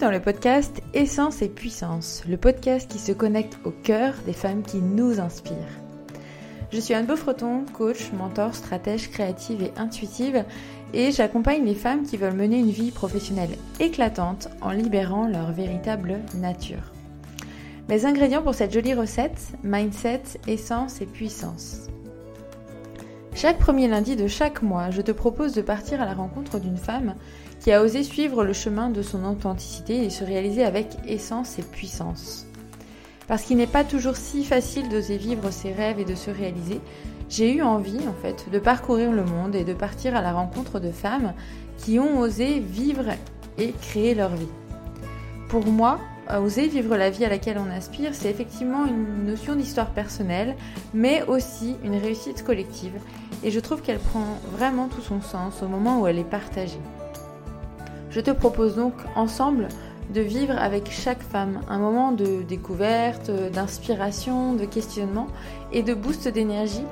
dans le podcast Essence et Puissance, le podcast qui se connecte au cœur des femmes qui nous inspirent. Je suis Anne Beaufreton, coach, mentor, stratège créative et intuitive, et j'accompagne les femmes qui veulent mener une vie professionnelle éclatante en libérant leur véritable nature. Mes ingrédients pour cette jolie recette, mindset, essence et puissance. Chaque premier lundi de chaque mois, je te propose de partir à la rencontre d'une femme qui a osé suivre le chemin de son authenticité et se réaliser avec essence et puissance. Parce qu'il n'est pas toujours si facile d'oser vivre ses rêves et de se réaliser, j'ai eu envie en fait de parcourir le monde et de partir à la rencontre de femmes qui ont osé vivre et créer leur vie. Pour moi, oser vivre la vie à laquelle on aspire, c'est effectivement une notion d'histoire personnelle, mais aussi une réussite collective. Et je trouve qu'elle prend vraiment tout son sens au moment où elle est partagée. Je te propose donc ensemble de vivre avec chaque femme un moment de découverte, d'inspiration, de questionnement et de boost d'énergie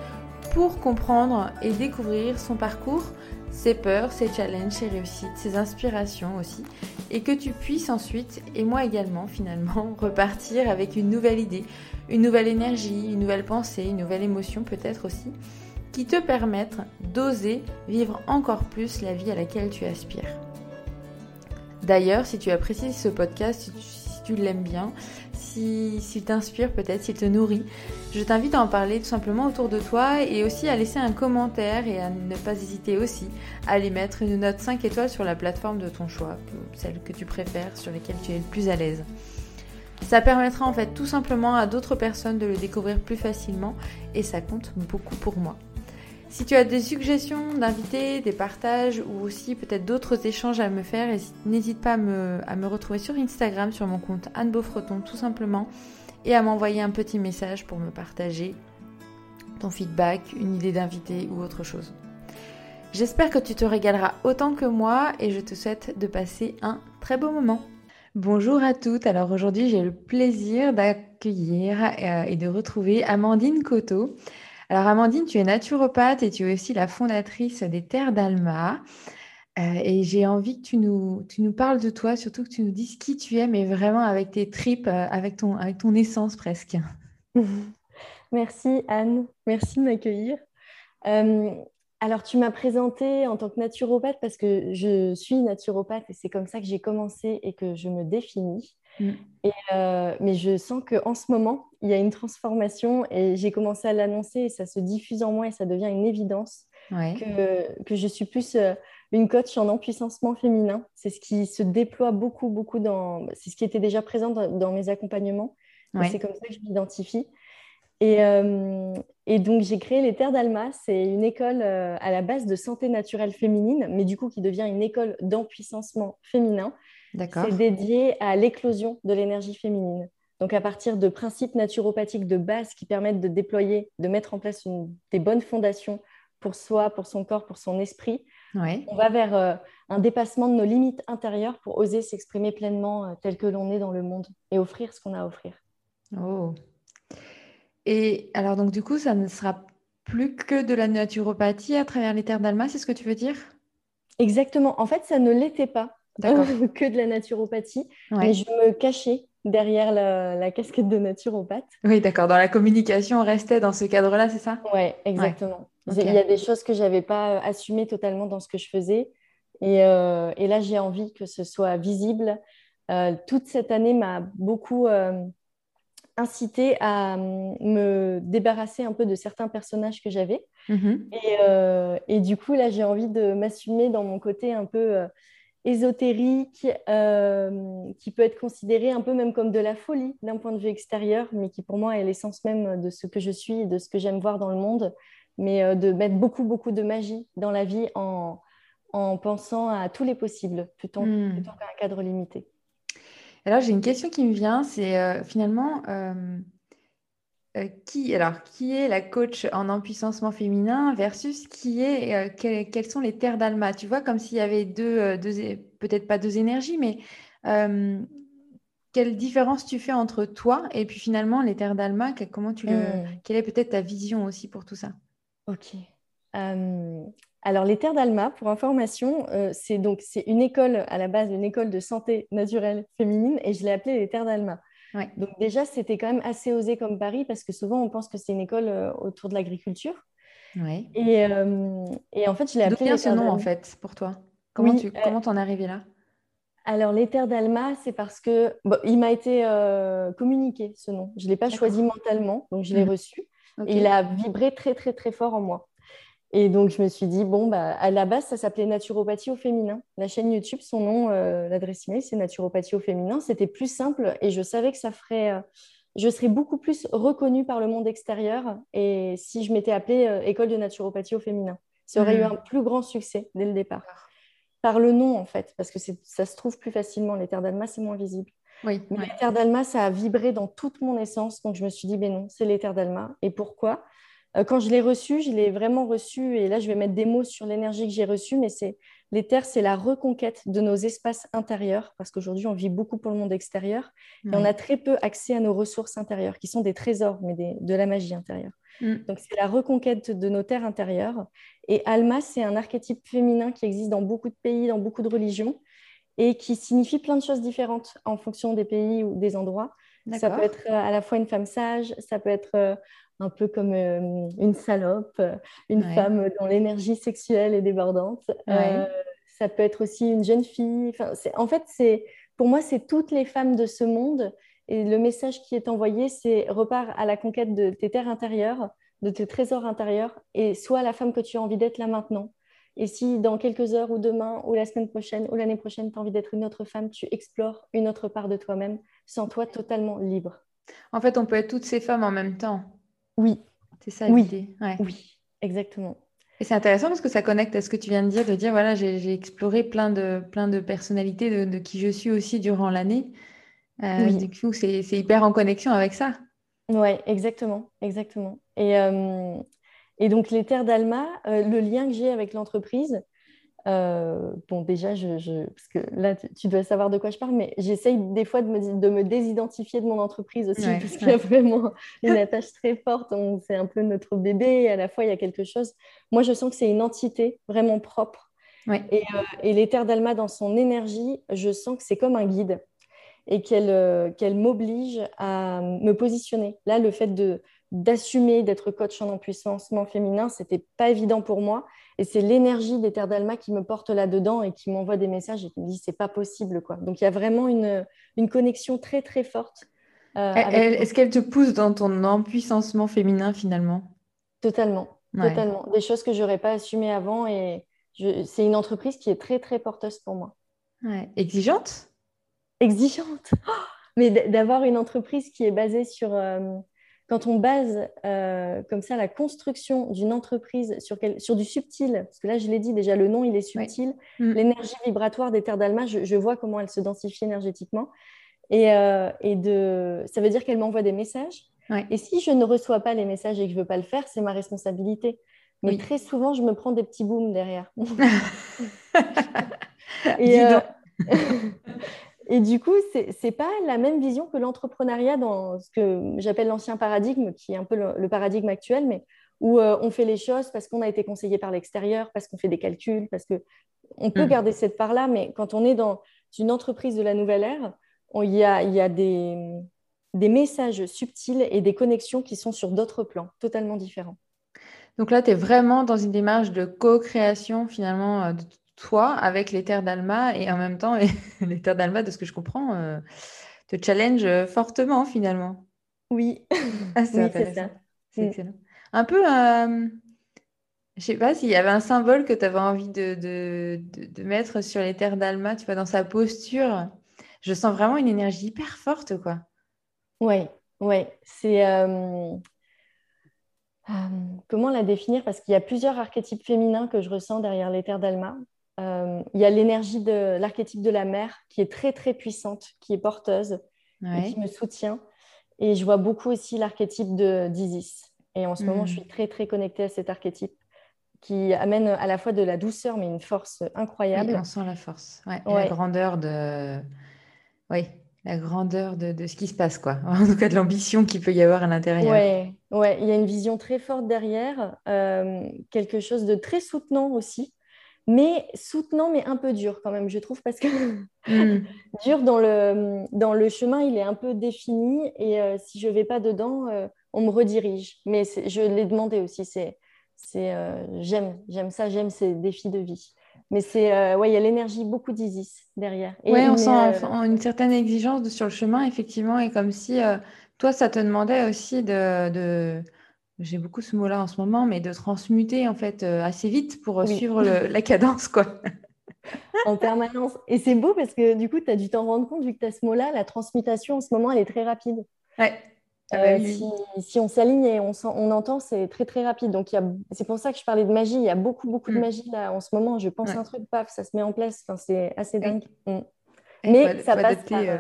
pour comprendre et découvrir son parcours, ses peurs, ses challenges, ses réussites, ses inspirations aussi, et que tu puisses ensuite, et moi également finalement, repartir avec une nouvelle idée, une nouvelle énergie, une nouvelle pensée, une nouvelle émotion peut-être aussi, qui te permettent d'oser vivre encore plus la vie à laquelle tu aspires. D'ailleurs, si tu apprécies ce podcast, si tu, l'aimes bien, s'il si, t'inspire peut-être, s'il te nourrit, je t'invite à en parler tout simplement autour de toi et aussi à laisser un commentaire et à ne pas hésiter aussi à aller mettre une note 5 étoiles sur la plateforme de ton choix, celle que tu préfères, sur laquelle tu es le plus à l'aise. Ça permettra en fait tout simplement à d'autres personnes de le découvrir plus facilement et ça compte beaucoup pour moi. Si tu as des suggestions d'invités, des partages ou aussi peut-être d'autres échanges à me faire, n'hésite pas à me, retrouver sur Instagram sur mon compte Anne Beaufreton tout simplement et à m'envoyer un petit message pour me partager ton feedback, une idée d'invité ou autre chose. J'espère que tu te régaleras autant que moi et je te souhaite de passer un très beau moment. Bonjour à toutes, alors aujourd'hui j'ai le plaisir d'accueillir euh, et de retrouver Amandine Coteau. Alors Amandine, tu es naturopathe et tu es aussi la fondatrice des Terres d'Alma. Euh, et j'ai envie que tu nous, parles de toi, surtout que tu nous dises qui tu es, mais vraiment avec tes tripes, euh, avec, ton, avec ton essence presque. Merci Anne, merci de m'accueillir. Euh, alors tu m'as présentée en tant que naturopathe parce que je suis naturopathe et c'est comme ça que j'ai commencé et que je me définis. Mm. Euh, mais je sens qu'en ce moment, il y a une transformation et j'ai commencé à l'annoncer et ça se diffuse en moi et ça devient une évidence que, que, je suis plus euh, une coach en empuissancement féminin. C'est ce qui se déploie beaucoup, beaucoup dans. C'est ce qui était déjà présent dans, mes accompagnements. C'est comme ça que je m'identifie. Et, euh, et, donc, j'ai créé les Terres d'Alma. C'est une école à la base de santé naturelle féminine, mais du coup qui devient une école d'empuissancement féminin. C'est dédié à l'éclosion de l'énergie féminine. Donc, à partir de principes naturopathiques de base qui permettent de déployer, de mettre en place des bonnes fondations pour soi, pour son corps, pour son esprit, on va vers euh, un dépassement de nos limites intérieures pour oser s'exprimer pleinement euh, tel que l'on est dans le monde et offrir ce qu'on a à offrir. Oh. Et alors, donc, du coup, ça ne sera plus que de la naturopathie à travers les terres d'Alma, c'est ce que tu veux dire? Exactement. En fait, ça ne l'était pas. que de la naturopathie. Mais je me cachais derrière la, casquette de naturopathe. Oui, d'accord. Dans la communication, on restait dans ce cadre-là, c'est ça? Oui, exactement. Il y a des choses que je n'avais pas euh, assumées totalement dans ce que je faisais. Et, euh, et là, j'ai envie que ce soit visible. Euh, toute cette année m'a beaucoup incité à me débarrasser un peu de certains personnages que j'avais. Mm-hmm. Et, et, du coup, là, j'ai envie de m'assumer dans mon côté un peu ésotérique, euh, qui peut être considéré un peu même comme de la folie d'un point de vue extérieur, mais qui pour moi est l'essence même de ce que je suis, de ce que j'aime voir dans le monde, mais euh, de mettre beaucoup, beaucoup de magie dans la vie en, en pensant à tous les possibles, plutôt, hmm. qu'à un cadre limité. Alors j'ai une question qui me vient, c'est euh, finalement euh, qui, alors, qui est la coach en empuissancement féminin versus qui est, euh, quelles sont les terres d'Alma? Tu vois, comme s'il y avait deux, euh, deux peut-être pas deux énergies, mais quelle différence tu fais entre toi et puis finalement les terres d'Alma? Comment tu le, hmm. quelle est peut-être ta vision aussi pour tout ça? Ok. Alors, l'éther d'Alma, pour information, c'est donc c'est une école à la base, une école de santé naturelle féminine, et je l'ai appelée l'éther d'Alma. Donc déjà, c'était quand même assez osé comme Paris, parce que souvent on pense que c'est une école autour de l'agriculture. Ouais. Et, et, en fait, je l'ai appelé. D'où ce nom en fait pour toi? Comment tu comment t'en es arrivé là? Alors, l'éther d'Alma, c'est parce que il m'a été communiqué ce nom. Je ne l'ai pas choisi mentalement, donc je l'ai mmh. reçu. Et il a vibré très, très, très fort en moi. Et donc, je me suis dit, bon, bah, à la base, ça s'appelait Naturopathie au féminin. La chaîne YouTube, son nom, euh, l'adresse email, c'est Naturopathie au féminin. C'était plus simple et je savais que ça ferait. Euh, je serais beaucoup plus reconnue par le monde extérieur et si je m'étais appelée euh, École de naturopathie au féminin. Ça aurait eu hmm. un plus grand succès dès le départ. Par le nom, en fait, parce que ça se trouve plus facilement. L'éther d'Alma, c'est moins visible. Oui, Mais l'éther d'Alma, ça a vibré dans toute mon essence. Donc, je me suis dit, ben non, c'est l'éther d'Alma. Et pourquoi? Quand je l'ai reçu, je l'ai vraiment reçu, et là je vais mettre des mots sur l'énergie que j'ai reçue, mais c'est l'éther, c'est la reconquête de nos espaces intérieurs, parce qu'aujourd'hui on vit beaucoup pour le monde extérieur, et on a très peu accès à nos ressources intérieures, qui sont des trésors, mais de la magie intérieure. Mm. Donc c'est la reconquête de nos terres intérieures. Et Alma, c'est un archétype féminin qui existe dans beaucoup de pays, dans beaucoup de religions, et qui signifie plein de choses différentes en fonction des pays ou des endroits. Ça peut être à la fois une femme sage, ça peut être euh, un peu comme euh, une salope, une femme dont l'énergie sexuelle est débordante. Euh, ça peut être aussi une jeune fille. Enfin, en fait, c'est pour moi, c'est toutes les femmes de ce monde. Et le message qui est envoyé, c'est repars à la conquête de tes terres intérieures, de tes trésors intérieurs, et sois la femme que tu as envie d'être là maintenant. Et si dans quelques heures ou demain ou la semaine prochaine ou l'année prochaine, tu as envie d'être une autre femme, tu explores une autre part de toi-même, sans toi totalement libre. En fait, on peut être toutes ces femmes en même temps. Oui. C'est ça l'idée. Oui, exactement. Et c'est intéressant parce que ça connecte à ce que tu viens de dire, de dire voilà, j'ai exploré plein de, plein de personnalités de, qui je suis aussi durant l'année. Euh, Du coup, c'est hyper en connexion avec ça. Oui, exactement, exactement. Et, euh, et donc, les terres d'Alma, euh, le lien que j'ai avec l'entreprise, euh, bon, déjà, je, parce que là, tu, dois savoir de quoi je parle, mais j'essaye des fois de me, de me, désidentifier de mon entreprise aussi, parce qu'il y a vraiment une attache très forte. C'est un peu notre bébé, et à la fois, il y a quelque chose. Moi, je sens que c'est une entité vraiment propre. Et, euh, et l'éther d'Alma, dans son énergie, je sens que c'est comme un guide et qu'elle euh, qu'elle m'oblige à me positionner. Là, le fait de d'assumer d'être coach en empuissancement féminin, c'était pas évident pour moi. Et c'est l'énergie des terres d'Alma qui me porte là-dedans et qui m'envoie des messages et qui me dit c'est pas possible. quoi. Donc il y a vraiment une, une connexion très très forte. Euh, est-ce qu'elle te pousse dans ton empuissancement féminin finalement? Totalement. Totalement. Des choses que j'aurais pas assumées avant et c'est une entreprise qui est très très porteuse pour moi. Exigeante? Exigeante. Mais d'avoir une entreprise qui est basée sur euh, quand on base euh, comme ça la construction d'une entreprise sur, sur, du subtil, parce que là, je l'ai dit déjà, le nom, il est subtil, mm. l'énergie vibratoire des terres d'Alma, je, vois comment elle se densifie énergétiquement. Et, euh, et de... ça veut dire qu'elle m'envoie des messages. Et si je ne reçois pas les messages et que je ne veux pas le faire, c'est ma responsabilité. Mais très souvent, je me prends des petits booms derrière. et, euh... Et du coup, ce n'est pas la même vision que l'entrepreneuriat dans ce que j'appelle l'ancien paradigme, qui est un peu le, paradigme actuel, mais où euh, on fait les choses parce qu'on a été conseillé par l'extérieur, parce qu'on fait des calculs, parce que on peut mm. garder cette part-là, mais quand on est dans une entreprise de la nouvelle ère, il y a, y a des, des, messages subtils et des connexions qui sont sur d'autres plans, totalement différents. Donc là, tu es vraiment dans une démarche de co-création finalement euh, de toi avec les terres d'Alma et en même temps, les, terres d'Alma, de ce que je comprends, euh, te challenge fortement finalement. Oui, ah, c'est ça. C'est mm. excellent. Un peu, euh, je sais pas s'il y avait un symbole que tu avais envie de, de, de, mettre sur les terres d'Alma, tu vois, dans sa posture. Je sens vraiment une énergie hyper forte, quoi. Oui, oui. C'est. Euh, euh, comment la définir? Parce qu'il y a plusieurs archétypes féminins que je ressens derrière les terres d'Alma. Euh, il y a l'énergie de l'archétype de la mère qui est très très puissante, qui est porteuse et qui me soutient. Et je vois beaucoup aussi l'archétype d'Isis. Et en ce moment, je hmm. suis très très connectée à cet archétype qui amène à la fois de la douceur mais une force incroyable. on sent la force, ouais, la grandeur de. Oui, la grandeur de, ce qui se passe, quoi. En tout cas, de l'ambition qu'il peut y avoir à l'intérieur. Ouais, ouais, il y a une vision très forte derrière, euh, quelque chose de très soutenant aussi, mais soutenant, mais un peu dur quand même, je trouve, parce que hmm. dur dans le, dans le chemin, il est un peu défini, et euh, si je vais pas dedans, euh, on me redirige. Mais je l'ai demandé aussi, c'est, c'est, j'aime, j'aime ça, j'aime ces défis de vie. Mais c'est euh, ouais, il y a l'énergie beaucoup d'Isis derrière. Oui, on sent euh, une certaine exigence sur le chemin, effectivement, et comme si euh, toi, ça te demandait aussi de, de... j'ai beaucoup ce mot-là en ce moment, mais de transmuter en fait assez vite pour suivre la cadence, quoi. en permanence. Et c'est beau parce que du coup, tu as dû t'en rendre compte, vu que tu as ce mot-là, la transmutation en ce moment, elle est très rapide. Ouais. Ah bah euh, si, on s'aligne et on, on entend, c'est très très rapide. Donc c'est pour ça que je parlais de magie. Il y a beaucoup beaucoup de mm. magie là en ce moment. Je pense un truc, paf, ça se met en place. Enfin, c'est assez dingue. Mm. Mais ça passe adapter, euh,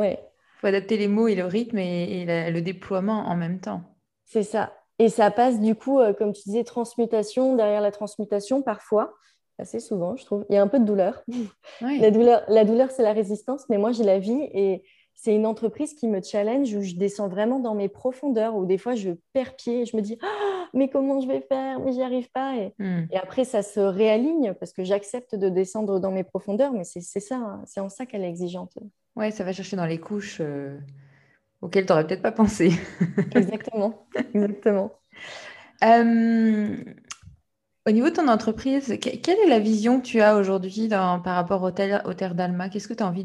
euh, faut adapter les mots et le rythme et, le déploiement en même temps. C'est ça. Et ça passe du coup, comme tu disais, transmutation. Derrière la transmutation, parfois, assez souvent, je trouve, il y a un peu de douleur. La douleur, la douleur c'est la résistance, mais moi j'ai la vie et c'est une entreprise qui me challenge, où je descends vraiment dans mes profondeurs, où des fois je perds pied et je me dis ah, mais comment je vais faire? Mais j'y arrive pas. Hmm. Et, après, ça se réaligne parce que j'accepte de descendre dans mes profondeurs, mais c'est ça, hein. c'est en ça qu'elle est exigeante. Ouais, ça va chercher dans les couches euh, auxquelles tu n'aurais peut-être pas pensé. exactement, exactement. Euh, au niveau de ton entreprise, quelle est la vision que tu as aujourd'hui par rapport au, Terre d'Alma? Qu'est-ce que tu as envie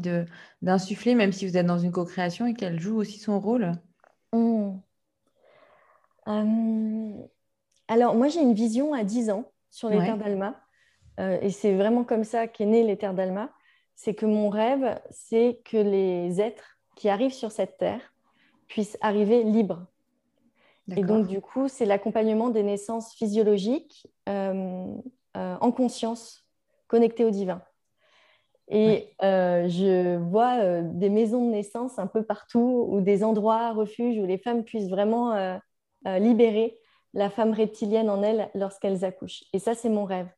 d'insuffler, même si vous êtes dans une co-création et qu'elle joue aussi son rôle? Mmh. euh, Alors, moi, j'ai une vision à 10 ans sur les Terres d'Alma. Euh, et c'est vraiment comme ça qu'est né les Terres d'Alma. C'est que mon rêve, c'est que les êtres qui arrivent sur cette terre puissent arriver libres et donc, du coup, c'est l'accompagnement des naissances physiologiques euh, euh, en conscience, connectées au divin. Et euh, je vois des maisons de naissance un peu partout, ou des endroits, refuges, où les femmes puissent vraiment libérer la femme reptilienne en elles lorsqu'elles accouchent. Et ça, c'est mon rêve.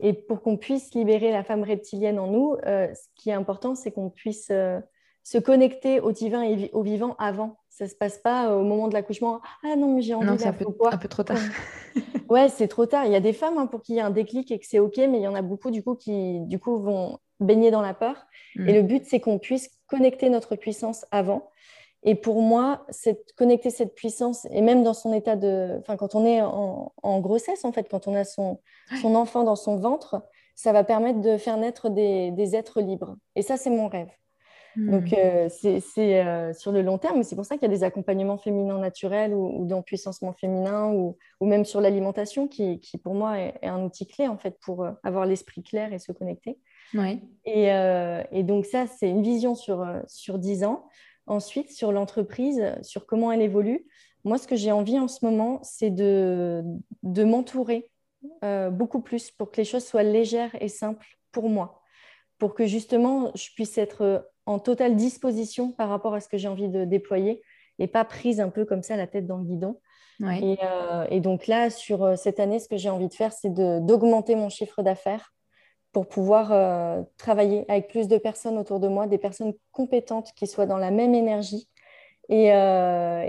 Et pour qu'on puisse libérer la femme reptilienne en nous, ce qui est important, c'est qu'on puisse se connecter au divin et au vivant avant ça se passe pas au moment de l'accouchement. Ah non, mais j'ai envie. Non, c'est un, peu, un peu trop tard. ouais, c'est trop tard. Il y a des femmes hein, pour qui il y a un déclic et que c'est ok, mais il y en a beaucoup du coup qui du coup vont baigner dans la peur. Et le mm. but, c'est qu'on puisse connecter notre puissance avant. Et pour moi, c'est connecter cette puissance, et même dans son état de. Enfin, quand on est en, grossesse, en fait, quand on a son, son enfant dans son ventre, ça va permettre de faire naître des, des êtres libres. Et ça, c'est mon rêve. Donc, hmm. euh, c'est euh, sur le long terme, c'est pour ça qu'il y a des accompagnements féminins naturels ou, d'empuissancement féminin ou, ou, même sur l'alimentation qui, qui, pour moi, est, un outil clé en fait pour euh, avoir l'esprit clair et se connecter. Ouais. Et, et, donc, ça, c'est une vision sur, sur 10 ans. Ensuite, sur l'entreprise, sur comment elle évolue, moi, ce que j'ai envie en ce moment, c'est de, de m'entourer beaucoup plus pour que les choses soient légères et simples pour moi pour que justement je puisse être en totale disposition par rapport à ce que j'ai envie de déployer et pas prise un peu comme ça la tête dans le guidon. Euh, et, donc là, sur euh, cette année, ce que j'ai envie de faire, c'est d'augmenter mon chiffre d'affaires pour pouvoir euh, travailler avec plus de personnes autour de moi, des personnes compétentes qui soient dans la même énergie et,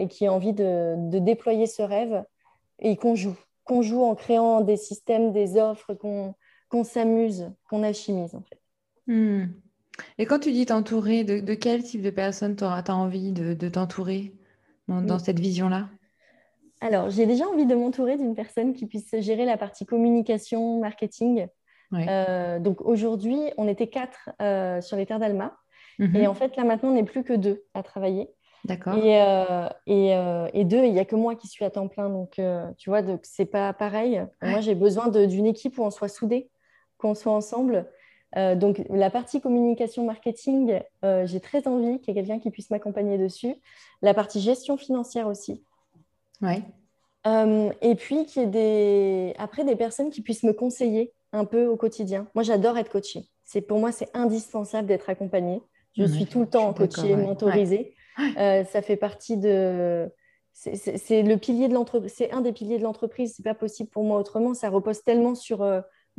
qui aient envie de, déployer ce rêve et qu'on joue, qu'on joue en créant des systèmes, des offres, qu'on s'amuse, qu'on alchimise en fait. Hmm. Et quand tu dis t'entourer, de, quel type de personnes tu as envie de, t'entourer dans, cette vision-là? Alors, j'ai déjà envie de m'entourer d'une personne qui puisse gérer la partie communication, marketing. Euh, donc aujourd'hui, on était quatre euh, sur les terres d'Alma. Mhm. Et en fait, là maintenant, on n'est plus que deux à travailler. D'accord. Et, euh, et, deux, il n'y a que moi qui suis à temps plein. Donc, tu vois, c'est pas pareil. Moi, j'ai besoin d'une équipe où on soit soudés, qu'on soit ensemble. Euh, donc, la partie communication marketing, euh, j'ai très envie qu'il y ait quelqu'un qui puisse m'accompagner dessus. La partie gestion financière aussi. Ouais. Euh, et puis, qu'il y ait des... après des personnes qui puissent me conseiller un peu au quotidien. Moi, j'adore être coachée. C'est, pour moi, c'est indispensable d'être accompagnée. Je suis tout le temps coachée, mentorisée. ça fait partie de. C'est, le pilier de l'entreprise. C'est un des piliers de l'entreprise. C'est pas possible pour moi autrement. Ça repose tellement sur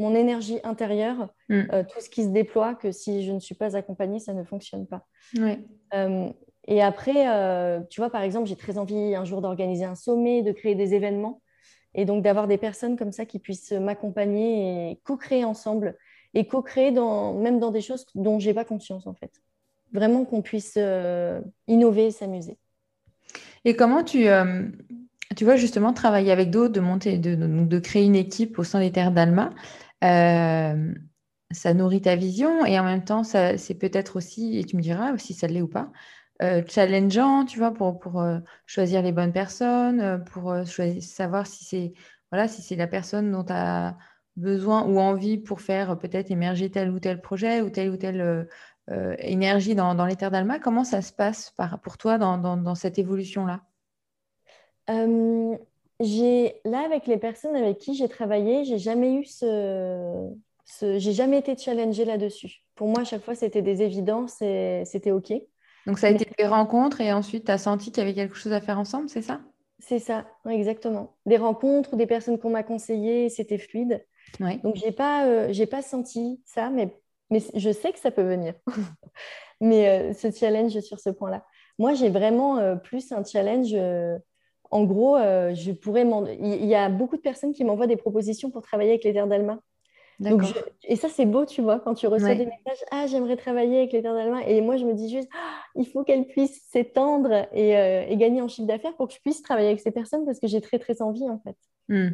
mon énergie intérieure, mm. euh, tout ce qui se déploie, que si je ne suis pas accompagnée, ça ne fonctionne pas. Euh, et après, euh, tu vois, par exemple, j'ai très envie un jour d'organiser un sommet, de créer des événements, et donc d'avoir des personnes comme ça qui puissent m'accompagner et co-créer ensemble, et co-créer dans, même dans des choses dont je n'ai pas conscience, en fait. Vraiment qu'on puisse innover et s'amuser. Et comment tu, tu vois, justement, travailler avec d'autres, de monter, de, de, créer une équipe au sein des terres d'Alma, euh, ça nourrit ta vision et en même temps, c'est peut-être aussi, et tu me diras si ça l'est ou pas, euh, challengeant, tu vois, pour, pour euh, choisir les bonnes personnes, pour choisir, savoir si c'est voilà, si la personne dont tu as besoin ou envie pour faire peut-être émerger tel ou tel projet ou telle ou telle énergie dans, dans les d'Alma. Comment ça se passe pour toi dans, dans, cette évolution-là? Euh, j'ai là avec les personnes avec qui j'ai travaillé, j'ai jamais eu ce, j'ai jamais été challengée là-dessus. Pour moi, à chaque fois, c'était des évidences et c'était ok. Donc ça a été des rencontres et ensuite tu as senti qu'il y avait quelque chose à faire ensemble, c'est ça? C'est ça, exactement. Des rencontres ou des personnes qu'on m'a conseillées, c'était fluide. Donc j'ai pas, euh, j'ai pas senti ça, mais, mais je sais que ça peut venir. mais euh, ce challenge sur ce point-là. Moi, j'ai vraiment plus un challenge en gros, euh, je pourrais il y a beaucoup de personnes qui m'envoient des propositions pour travailler avec les terres d'Alma. Et ça, c'est beau, tu vois, quand tu reçois des messages Ah, j'aimerais travailler avec les terres d'Alma. Et moi, je me dis juste ah, Il faut qu'elles puissent s'étendre euh, et, gagner en chiffre d'affaires pour que je puisse travailler avec ces personnes parce que j'ai très, très envie, en fait. Mmh,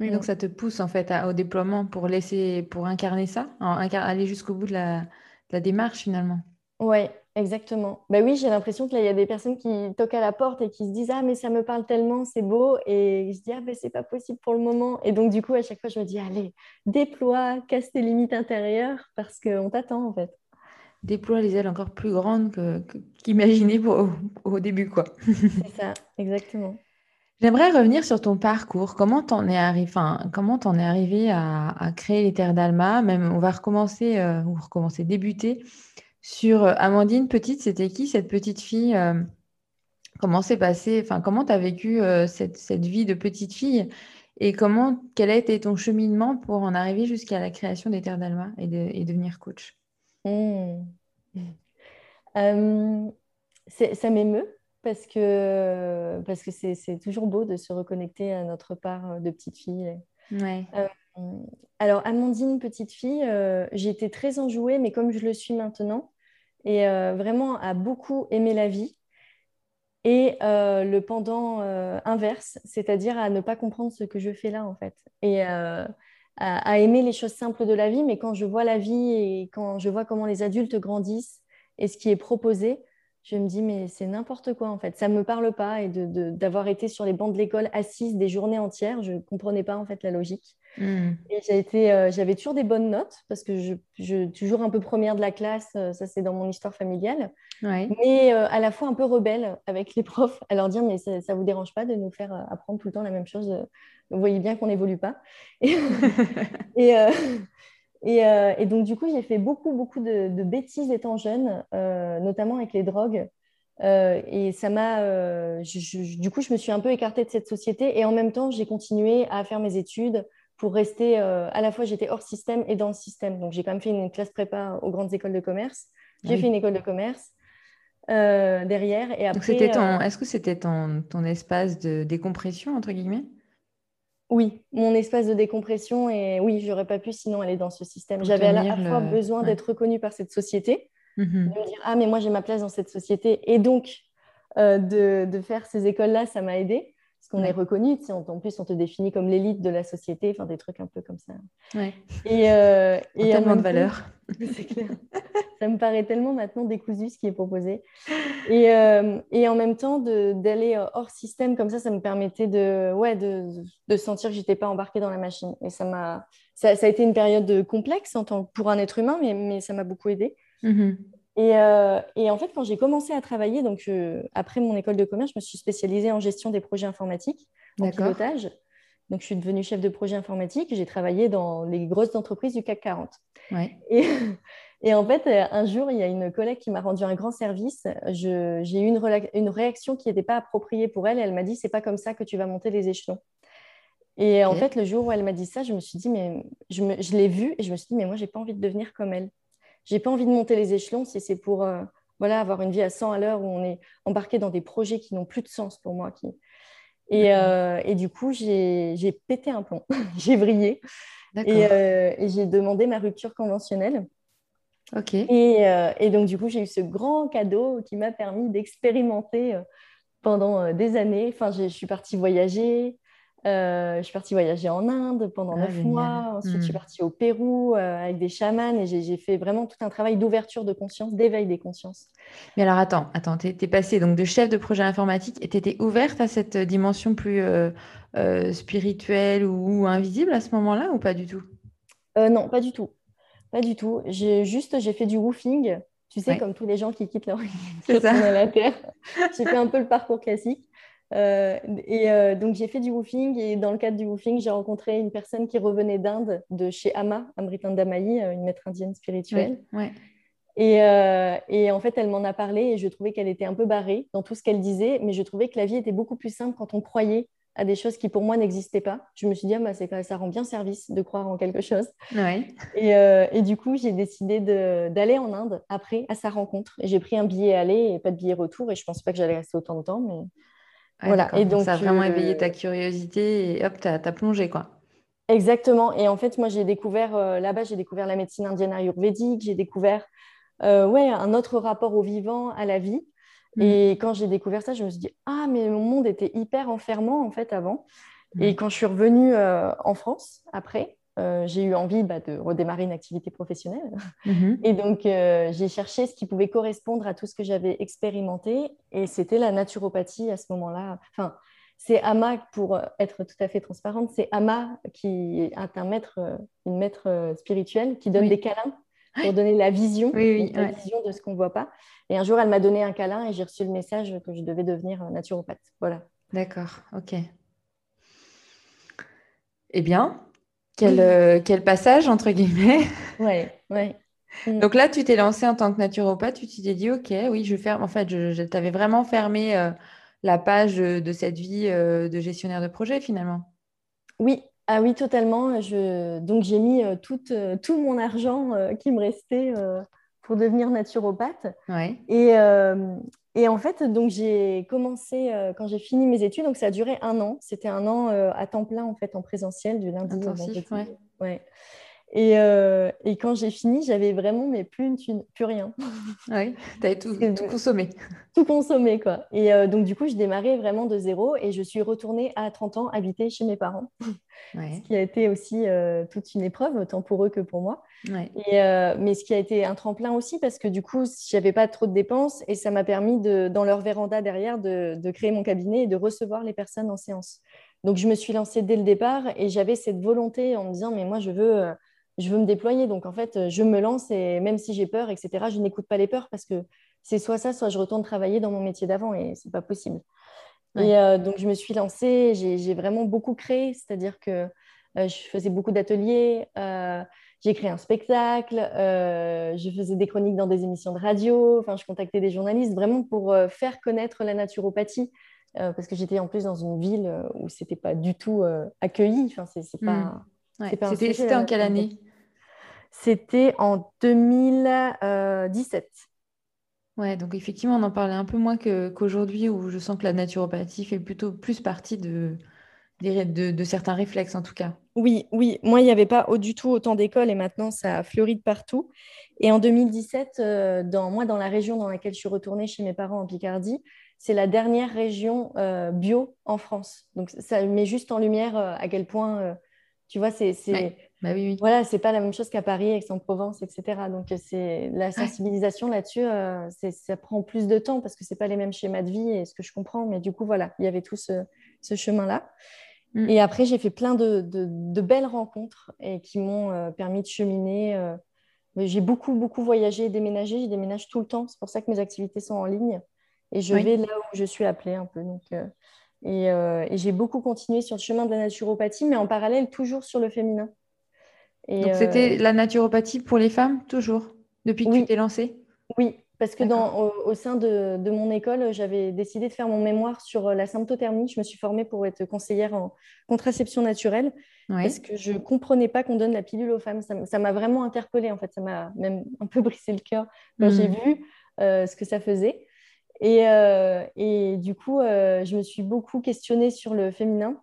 oui, donc ça te pousse, en fait, au déploiement pour laisser, pour incarner ça, aller jusqu'au bout de la, de la démarche, finalement. Oui, Exactement. Ben oui, j'ai l'impression qu'il y a des personnes qui toquent à la porte et qui se disent Ah, mais ça me parle tellement, c'est beau. Et je dis Ah, ben c'est pas possible pour le moment. Et donc, du coup, à chaque fois, je me dis Allez, déploie, casse tes limites intérieures parce qu'on t'attend en fait. Déploie les ailes encore plus grandes qu'imaginées au, début, quoi. c'est ça, exactement. J'aimerais revenir sur ton parcours. Comment t'en es arrivé, enfin, comment en es arrivé à, créer les terres d'Alma? Même, on va recommencer, euh, ou recommencer, débuter sur euh, Amandine, petite, c'était qui cette petite fille euh, Comment s'est passé, enfin, comment tu as vécu euh, cette, vie de petite fille et comment, quel a été ton cheminement pour en arriver jusqu'à la création des Terres d'Alma et, devenir coach? Mmh. Ça m'émeut parce que parce que c'est toujours beau de se reconnecter à notre part de petite fille. alors, Amandine, petite fille, j'ai été très enjouée, mais comme je le suis maintenant, et euh, vraiment a beaucoup aimé la vie. Et euh, le pendant euh, inverse, c'est-à-dire à ne pas comprendre ce que je fais là, en fait. Et à, à, aimer les choses simples de la vie, mais quand je vois la vie et quand je vois comment les adultes grandissent et ce qui est proposé, je me dis, mais c'est n'importe quoi en fait. Ça ne me parle pas. Et d'avoir été sur les bancs de l'école assise des journées entières, je ne comprenais pas en fait la logique. Hmm. Et euh, j'avais toujours des bonnes notes parce que je, suis toujours un peu première de la classe, euh, ça c'est dans mon histoire familiale. Mais euh, à la fois un peu rebelle avec les profs, à leur dire, mais ça ne vous dérange pas de nous faire apprendre tout le temps la même chose. Vous voyez bien qu'on n'évolue pas. et, Euh, et, donc, du coup, j'ai fait beaucoup, beaucoup de, bêtises étant jeune, euh, notamment avec les drogues. Euh, et ça m'a. du coup, je me suis un peu écartée de cette société. Et en même temps, j'ai continué à faire mes études pour rester. à la fois, j'étais hors système et dans le système. Donc, j'ai quand même fait une classe prépa aux grandes écoles de commerce. J'ai fait une école de commerce. derrière et après. Est-ce que c'était ton espace de décompression entre guillemets? Oui, mon espace de décompression et oui, j'aurais pas pu sinon aller dans ce système. J'avais à la fois besoin d'être reconnue par cette société, mmh de me dire ah mais moi j'ai ma place dans cette société et donc euh, de, de, faire ces écoles-là, ça m'a aidé parce qu'on est reconnu, tu sais, en plus on te définit comme l'élite de la société, enfin des trucs un peu comme ça. Ouais. Et, euh, et de valeur. C'est clair. ça me paraît tellement maintenant décousu ce qui est proposé. Et, euh, et en même temps, d'aller hors système comme ça, ça me permettait de, ouais, de, de sentir que j'étais pas embarquée dans la machine. Et ça m'a, ça, ça, a été une période complexe en tant, pour un être humain, mais, mais ça m'a beaucoup aidé. Mmh euh, et, en fait, quand j'ai commencé à travailler, donc après mon école de commerce, je me suis spécialisée en gestion des projets informatiques, en pilotage. Donc, je suis devenue chef de projet informatique. J'ai travaillé dans les grosses entreprises du CAC 40. Et, et, en fait, un jour, il y a une collègue qui m'a rendu un grand service. J'ai eu une, une, réaction qui n'était pas appropriée pour elle. Et elle m'a dit, c'est pas comme ça que tu vas monter les échelons. Et en fait, le jour où elle m'a dit ça, je me suis dit, mais je, je l'ai vue et je me suis dit, mais moi, j'ai pas envie de devenir comme elle. J'ai pas envie de monter les échelons si c'est pour euh, voilà, avoir une vie à 100 à l'heure où on est embarqué dans des projets qui n'ont plus de sens pour moi. Qui... Et, euh, et du coup, j'ai pété un plomb, j'ai vrillé et, euh, et j'ai demandé ma rupture conventionnelle. Ok. Et, et, donc, du coup, j'ai eu ce grand cadeau qui m'a permis d'expérimenter pendant des années. Enfin, je suis partie voyager, euh, je suis partie voyager en Inde pendant ah, neuf mois. Ensuite, je suis hmm. partie au Pérou euh, avec des chamans et j'ai fait vraiment tout un travail d'ouverture de conscience, d'éveil des consciences. Mais alors, attends, attends, tu es, passée donc de chef de projet informatique et tu étais ouverte à cette dimension plus euh, spirituelle ou, invisible à ce moment-là ou pas du tout? Non, pas du tout. Pas du tout. Juste, j'ai fait du woofing. Tu sais, comme tous les gens qui quittent leur vie la Terre. j'ai fait un peu le parcours classique. Euh, et euh, donc, j'ai fait du woofing et dans le cadre du woofing, j'ai rencontré une personne qui revenait d'Inde, de chez Ama, Amritandamayi, euh, une maître indienne spirituelle. Et, et, en fait, elle m'en a parlé et je trouvais qu'elle était un peu barrée dans tout ce qu'elle disait, mais je trouvais que la vie était beaucoup plus simple quand on croyait à des choses qui pour moi n'existaient pas. Je me suis dit, ah, bah, ça rend bien service de croire en quelque chose. Et, et, du coup, j'ai décidé d'aller en Inde après à sa rencontre. J'ai pris un billet aller et pas de billet retour. Et je ne pensais pas que j'allais rester autant de temps, mais voilà. Et donc, ça a vraiment éveillé ta curiosité et hop, tu as, plongé, quoi. Exactement. Et en fait, moi, j'ai découvert, euh, là-bas, j'ai découvert la médecine indienne ayurvédique, j'ai découvert euh, ouais, un autre rapport au vivant, à la vie. Mm. Et quand j'ai découvert ça, je me suis dit, ah, mais mon monde était hyper enfermant, en fait, avant. Et mm. quand je suis revenue euh, en France, après, euh, j'ai eu envie bah, de redémarrer une activité professionnelle. Mhm. Et donc, euh, j'ai cherché ce qui pouvait correspondre à tout ce que j'avais expérimenté. Et c'était la naturopathie à ce moment-là. Enfin, c'est Ama, pour être tout à fait transparente, c'est Ama qui est un maître, une maître spirituelle qui donne des câlins pour donner la vision, la vision de ce qu'on ne voit pas. Et un jour, elle m'a donné un câlin et j'ai reçu le message que je devais devenir naturopathe. Voilà. D'accord, ok. Eh bien, quel, euh, quel passage, entre guillemets. Oui, oui. Mm. Donc là, tu t'es lancée en tant que naturopathe, tu t'es dit, OK, oui, je faire. En fait, je, t'avais vraiment fermé euh, la page de cette vie euh, de gestionnaire de projet finalement. Oui, ah oui, totalement. Je... Donc j'ai mis tout, tout, mon argent qui me restait pour devenir naturopathe. Ouais. Et, et en fait, donc j'ai commencé euh, quand j'ai fini mes études, donc ça a duré un an. C'était un an euh, à temps plein en fait en présentiel du lundi au vendredi. Ouais. Et, euh, et, quand j'ai fini, j'avais vraiment mais plus une thune, plus rien. Oui, tu avais tout, tout, consommé. Tout consommé, quoi. Et donc, du coup, je démarrais vraiment de zéro et je suis retournée à 30 ans habiter chez mes parents. Ce qui a été aussi toute une épreuve, autant pour eux que pour moi. Et, mais ce qui a été un tremplin aussi parce que du coup, j'avais pas trop de dépenses et ça m'a permis, de, dans leur véranda derrière, de, de créer mon cabinet et de recevoir les personnes en séance. Donc, je me suis lancée dès le départ et j'avais cette volonté en me disant, mais moi, je veux je veux me déployer. Donc, en fait, je me lance et même si j'ai peur, etc., je n'écoute pas les peurs parce que c'est soit ça, soit je retourne travailler dans mon métier d'avant et c'est pas possible. Et euh, donc, je me suis lancée, j'ai vraiment beaucoup créé, c'est-à-dire que euh, je faisais beaucoup d'ateliers, euh, j'ai créé un spectacle, je faisais des chroniques dans des émissions de radio, enfin, je contactais des journalistes vraiment pour faire connaître la naturopathie. parce que j'étais en plus dans une ville où c'était pas du tout accueilli. Enfin, c'est pas, hmm. C'était en quelle année? C'était en 2017. Ouais, donc effectivement, on en parlait un peu moins qu'aujourd'hui, où je sens que la naturopathie fait plutôt plus partie de, de, certains réflexes, en tout cas. Oui, oui. Moi, il n'y avait pas du tout autant d'écoles et maintenant, ça a fleuri de partout. Et en 2017, euh, dans, moi, dans la région dans laquelle je suis retournée chez mes parents en Picardie, c'est la dernière région euh, bio en France. Donc, ça met juste en lumière euh, à quel point, tu vois, c'est bah oui, Voilà, c'est pas la même chose qu'à Paris, Aix-en-Provence, etc. Donc c'est la sensibilisation là-dessus, euh, ça prend plus de temps parce que c'est pas les mêmes schémas de vie et ce que je comprends. Mais du coup, voilà, il y avait tout ce, chemin-là. Mm. Et après, j'ai fait plein de, belles rencontres et qui m'ont euh, permis de cheminer. Euh, j'ai beaucoup, beaucoup voyagé et déménagé. Je déménage tout le temps. C'est pour ça que mes activités sont en ligne. Et je vais là où je suis appelée un peu. Donc, et, et j'ai beaucoup continué sur le chemin de la naturopathie, mais en parallèle, toujours sur le féminin. Donc, c'était euh, la naturopathie pour les femmes, toujours, depuis que tu t'es lancée? Oui, parce que dans, au, sein de, mon école, j'avais décidé de faire mon mémoire sur la symptothermie. Je me suis formée pour être conseillère en contraception naturelle parce que je ne comprenais pas qu'on donne la pilule aux femmes. Ça m'a vraiment interpellée, en fait. Ça m'a même un peu brisé le cœur quand j'ai hmm. vu euh, ce que ça faisait. Et, euh, et du coup, euh, je me suis beaucoup questionnée sur le féminin.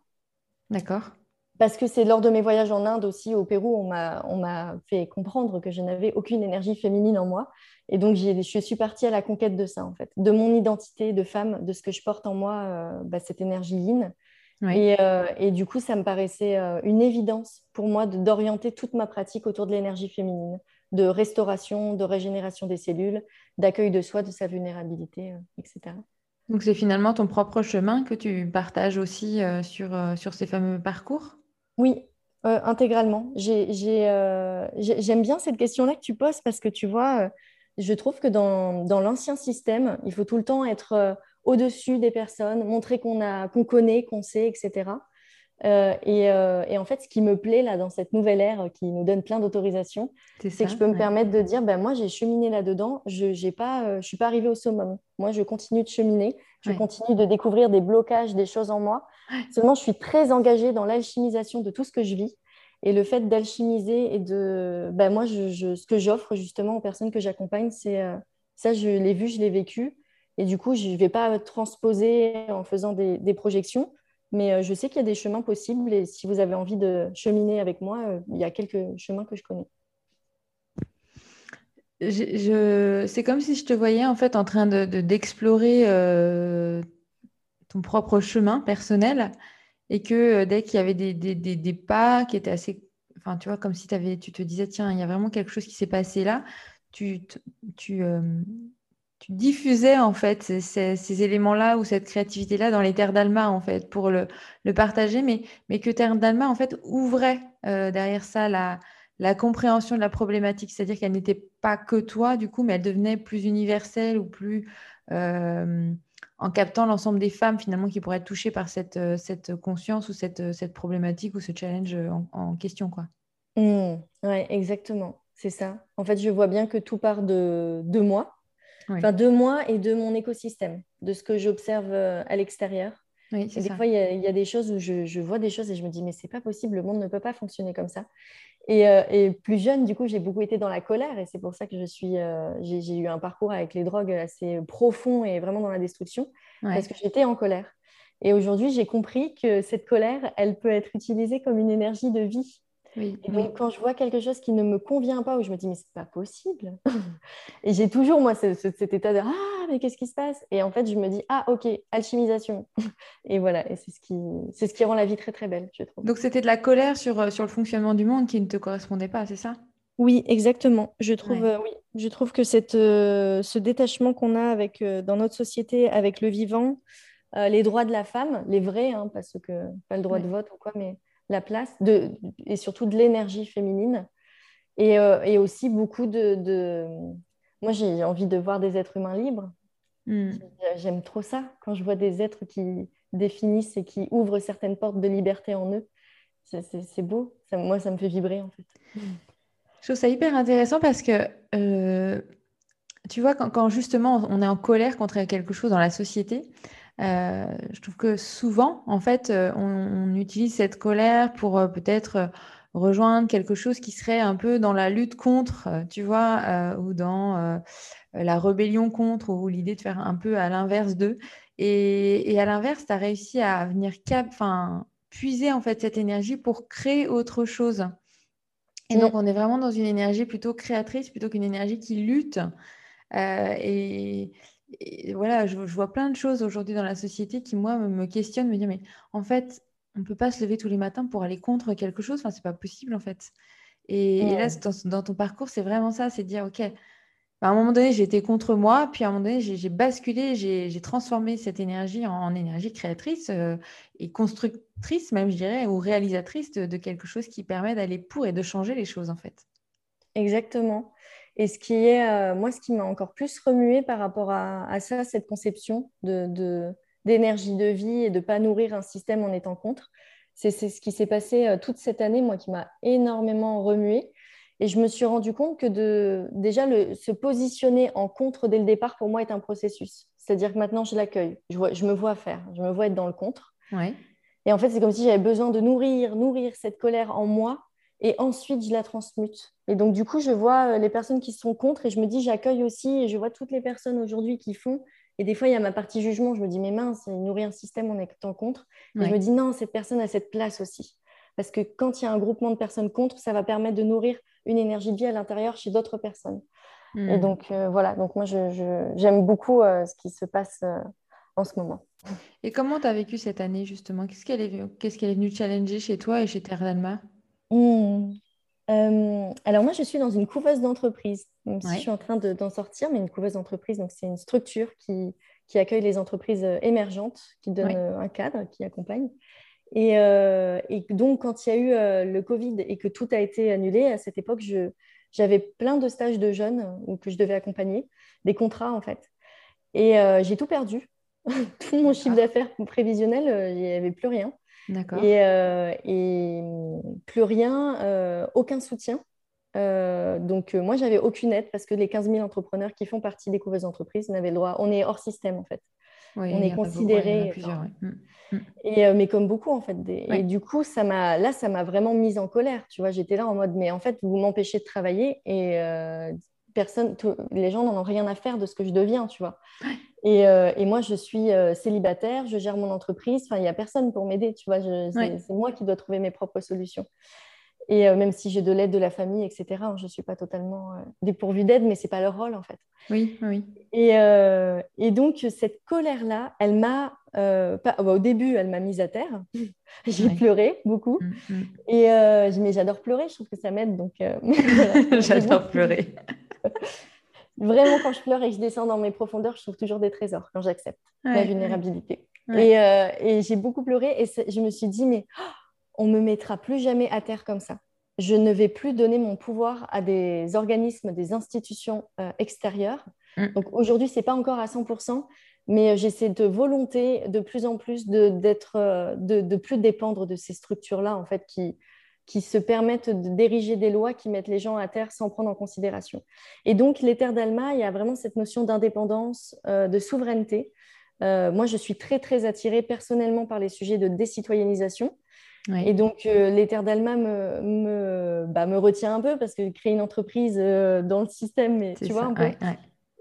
D'accord parce que c'est lors de mes voyages en Inde aussi, au Pérou, on m'a fait comprendre que je n'avais aucune énergie féminine en moi. Et donc, je suis partie à la conquête de ça, en fait, de mon identité de femme, de ce que je porte en moi, euh, bah, cette énergie yin. Euh, et, du coup, ça me paraissait euh, une évidence pour moi d'orienter toute ma pratique autour de l'énergie féminine, de restauration, de régénération des cellules, d'accueil de soi, de sa vulnérabilité, etc. Donc, c'est finalement ton propre chemin que tu partages aussi sur, sur ces fameux parcours? Oui, euh, intégralement. Euh, j'aime bien cette question-là que tu poses parce que tu vois, euh, je trouve que dans, l'ancien système, il faut tout le temps être au-dessus des personnes, montrer qu'on connaît, qu'on sait, etc. Et, en fait, ce qui me plaît là dans cette nouvelle ère qui nous donne plein d'autorisations, c'est que je peux me permettre de dire, ben, moi j'ai cheminé là-dedans, je ne suis pas arrivée au summum. Moi, je continue de cheminer, je continue de découvrir des blocages, des choses en moi. Seulement, je suis très engagée dans l'alchimisation de tout ce que je vis. Et le fait d'alchimiser et de. Ben, moi, ce que j'offre justement aux personnes que j'accompagne, c'est euh, ça, je l'ai vu, je l'ai vécu. Et du coup, je ne vais pas transposer en faisant des, projections. Mais euh, je sais qu'il y a des chemins possibles. Et si vous avez envie de cheminer avec moi, euh, il y a quelques chemins que je connais. C'est comme si je te voyais en fait en train de, d'explorer ton propre chemin personnel et que euh, dès qu'il y avait des, des, des, pas qui étaient assez, enfin tu vois, comme si avais, tu te disais, tiens, il y a vraiment quelque chose qui s'est passé là, tu, tu, euh, tu diffusais en fait ces, éléments-là ou cette créativité-là dans les terres d'Alma en fait pour le, le, partager, mais, mais que terres d'Alma en fait ouvrait euh, derrière ça la, la compréhension de la problématique, c'est-à-dire qu'elle n'était pas que toi du coup, mais elle devenait plus universelle ou plus en captant l'ensemble des femmes finalement qui pourraient être touchées par cette, euh, cette conscience ou cette, euh, cette problématique ou ce challenge euh, en, question. Quoi. Mmh. oui, exactement. C'est ça. En fait, je vois bien que tout part de, de moi, enfin de moi et de mon écosystème, de ce que j'observe à l'extérieur. Oui, et des fois, il y, a des choses où je, je, vois des choses et je me dis, mais c'est pas possible, le monde ne peut pas fonctionner comme ça. Euh, et, plus jeune, du coup, j'ai beaucoup été dans la colère et c'est pour ça que je suis, euh, j'ai, eu un parcours avec les drogues assez profond et vraiment dans la destruction parce que j'étais en colère. Et aujourd'hui, j'ai compris que cette colère, elle peut être utilisée comme une énergie de vie. Et donc, quand je vois quelque chose qui ne me convient pas, où je me dis, mais c'est pas possible. et j'ai toujours, moi, cet état de, ah, mais qu'est-ce qui se passe? Et en fait, je me dis, ah, ok, alchimisation. et voilà, et c'est ce, qui, c'est ce qui rend la vie très, très belle, je trouve. Donc, c'était de la colère sur, euh, sur le fonctionnement du monde qui ne te correspondait pas, c'est ça? Oui, exactement. Je trouve, euh, oui, je trouve que cette, euh, ce détachement qu'on a avec, dans notre société avec le vivant, les droits de la femme, les vrais, hein, parce que pas le droit de vote ou quoi, mais la place, de, et surtout de l'énergie féminine. Et, euh, et, aussi beaucoup de, de... Moi, j'ai envie de voir des êtres humains libres. Hmm. J'aime trop ça, quand je vois des êtres qui définissent et qui ouvrent certaines portes de liberté en eux. C'est beau. Ça, moi, ça me fait vibrer, en fait. Je trouve ça hyper intéressant parce que, euh, tu vois, quand, quand, justement on est en colère contre quelque chose dans la société, euh, je trouve que souvent, en fait, euh, on, utilise cette colère pour euh, peut-être rejoindre quelque chose qui serait un peu dans la lutte contre, tu vois, ou dans la rébellion contre, ou l'idée de faire un peu à l'inverse d'eux. Et, à l'inverse, tu as réussi à venir cap, enfin, puiser en fait cette énergie pour créer autre chose. Et donc, on est vraiment dans une énergie plutôt créatrice plutôt qu'une énergie qui lutte. et, et voilà, je, vois plein de choses aujourd'hui dans la société qui, moi, me, questionnent, me disent, mais en fait, on ne peut pas se lever tous les matins pour aller contre quelque chose. Enfin, c'est pas possible, en fait. Et, là, dans, ton parcours, c'est vraiment ça, c'est de dire, OK, bah, à un moment donné, j'ai été contre moi, puis à un moment donné, j'ai basculé, j'ai transformé cette énergie en, énergie créatrice euh, et constructrice, même, je dirais, ou réalisatrice de quelque chose qui permet d'aller pour et de changer les choses, en fait. Exactement. Et ce qui est, euh, moi, ce qui m'a encore plus remué par rapport à, ça, cette conception de, d'énergie de, vie et de ne pas nourrir un système en étant contre, c'est, ce qui s'est passé euh, toute cette année, moi, qui m'a énormément remué. Et je me suis rendu compte que de, déjà, le, se positionner en contre dès le départ, pour moi, est un processus. C'est-à-dire que maintenant, je l'accueille. Je, je, me vois faire. Je me vois être dans le contre. Et en fait, c'est comme si j'avais besoin de nourrir, nourrir cette colère en moi. Et ensuite, je la transmute. Et donc, du coup, je vois euh, les personnes qui sont contre et je me dis, j'accueille aussi. Et je vois toutes les personnes aujourd'hui qui font. Et des fois, il y a ma partie jugement. Je me dis, mais mince, il nourrit un système en étant contre. Et je me dis, non, cette personne a cette place aussi. Parce que quand il y a un groupement de personnes contre, ça va permettre de nourrir une énergie de vie à l'intérieur chez d'autres personnes. Et hmm. donc, euh, voilà, donc moi, j'aime beaucoup euh, ce qui se passe euh, en ce moment. Et comment tu as vécu cette année, justement? Qu'est-ce qu'elle est, qu'est-ce qu'elle est venue challenger chez toi et chez Terre d'Alma? Hmm. Alors, moi, je suis dans une couveuse d'entreprise. Même si je suis en train d'en sortir, mais une couveuse d'entreprise, donc c'est une structure qui, qui, accueille les entreprises émergentes, qui donne un cadre, qui accompagne. Et, et, donc, quand il y a eu le Covid et que tout a été annulé, à cette époque, j'avais plein de stages de jeunes que je devais accompagner, des contrats en fait. Et euh, j'ai tout perdu. tout mon chiffre d'affaires prévisionnel, euh, il n'y avait plus rien. Et, euh, et, plus rien, aucun soutien. donc moi, j'avais aucune aide parce que les 15 000 entrepreneurs qui font partie des couveuses entreprises n'avaient le droit. On est hors système en fait. on est considéré. Et, euh, mais comme beaucoup, en fait. Et du coup, ça m'a, là, ça m'a vraiment mise en colère. Tu vois, j'étais là en mode, mais en fait, vous m'empêchez de travailler et euh, personne, les gens n'en ont rien à faire de ce que je deviens, tu vois. Et, euh, et, moi, je suis célibataire, je gère mon entreprise. Enfin, il n'y a personne pour m'aider, tu vois. C'est moi qui dois trouver mes propres solutions. Et même si j'ai de l'aide de la famille, etc., hein, je ne suis pas totalement dépourvue d'aide, mais ce n'est pas leur rôle, en fait. Oui, oui. Et, et donc, cette colère-là, elle m'a euh, pas, bah, au début, elle m'a mise à terre. J'ai pleuré beaucoup. Mm, mm. Et euh, mais j'adore pleurer, je trouve que ça m'aide. Donc, euh, j'adore pleurer. Vraiment, quand je pleure et que je descends dans mes profondeurs, je trouve toujours des trésors quand j'accepte ma vulnérabilité. Et, et j'ai beaucoup pleuré et je me suis dit, mais oh, on me mettra plus jamais à terre comme ça. Je ne vais plus donner mon pouvoir à des organismes, des institutions extérieures. Mm. Donc aujourd'hui, c'est pas encore à 100%, mais euh, j'ai cette volonté de plus en plus de, d'être, euh, de, de, plus dépendre de ces structures-là, en fait, qui, qui se permettent d'ériger des lois qui mettent les gens à terre sans prendre en considération. Et donc, les terres d'Alma, il y a vraiment cette notion d'indépendance, euh, de souveraineté. moi, je suis très, très attirée personnellement par les sujets de décitoyennisation. Et donc, les terres d'Alma me, me, bah, me retient un peu parce que créer une entreprise dans le système, mais, tu vois, un peu.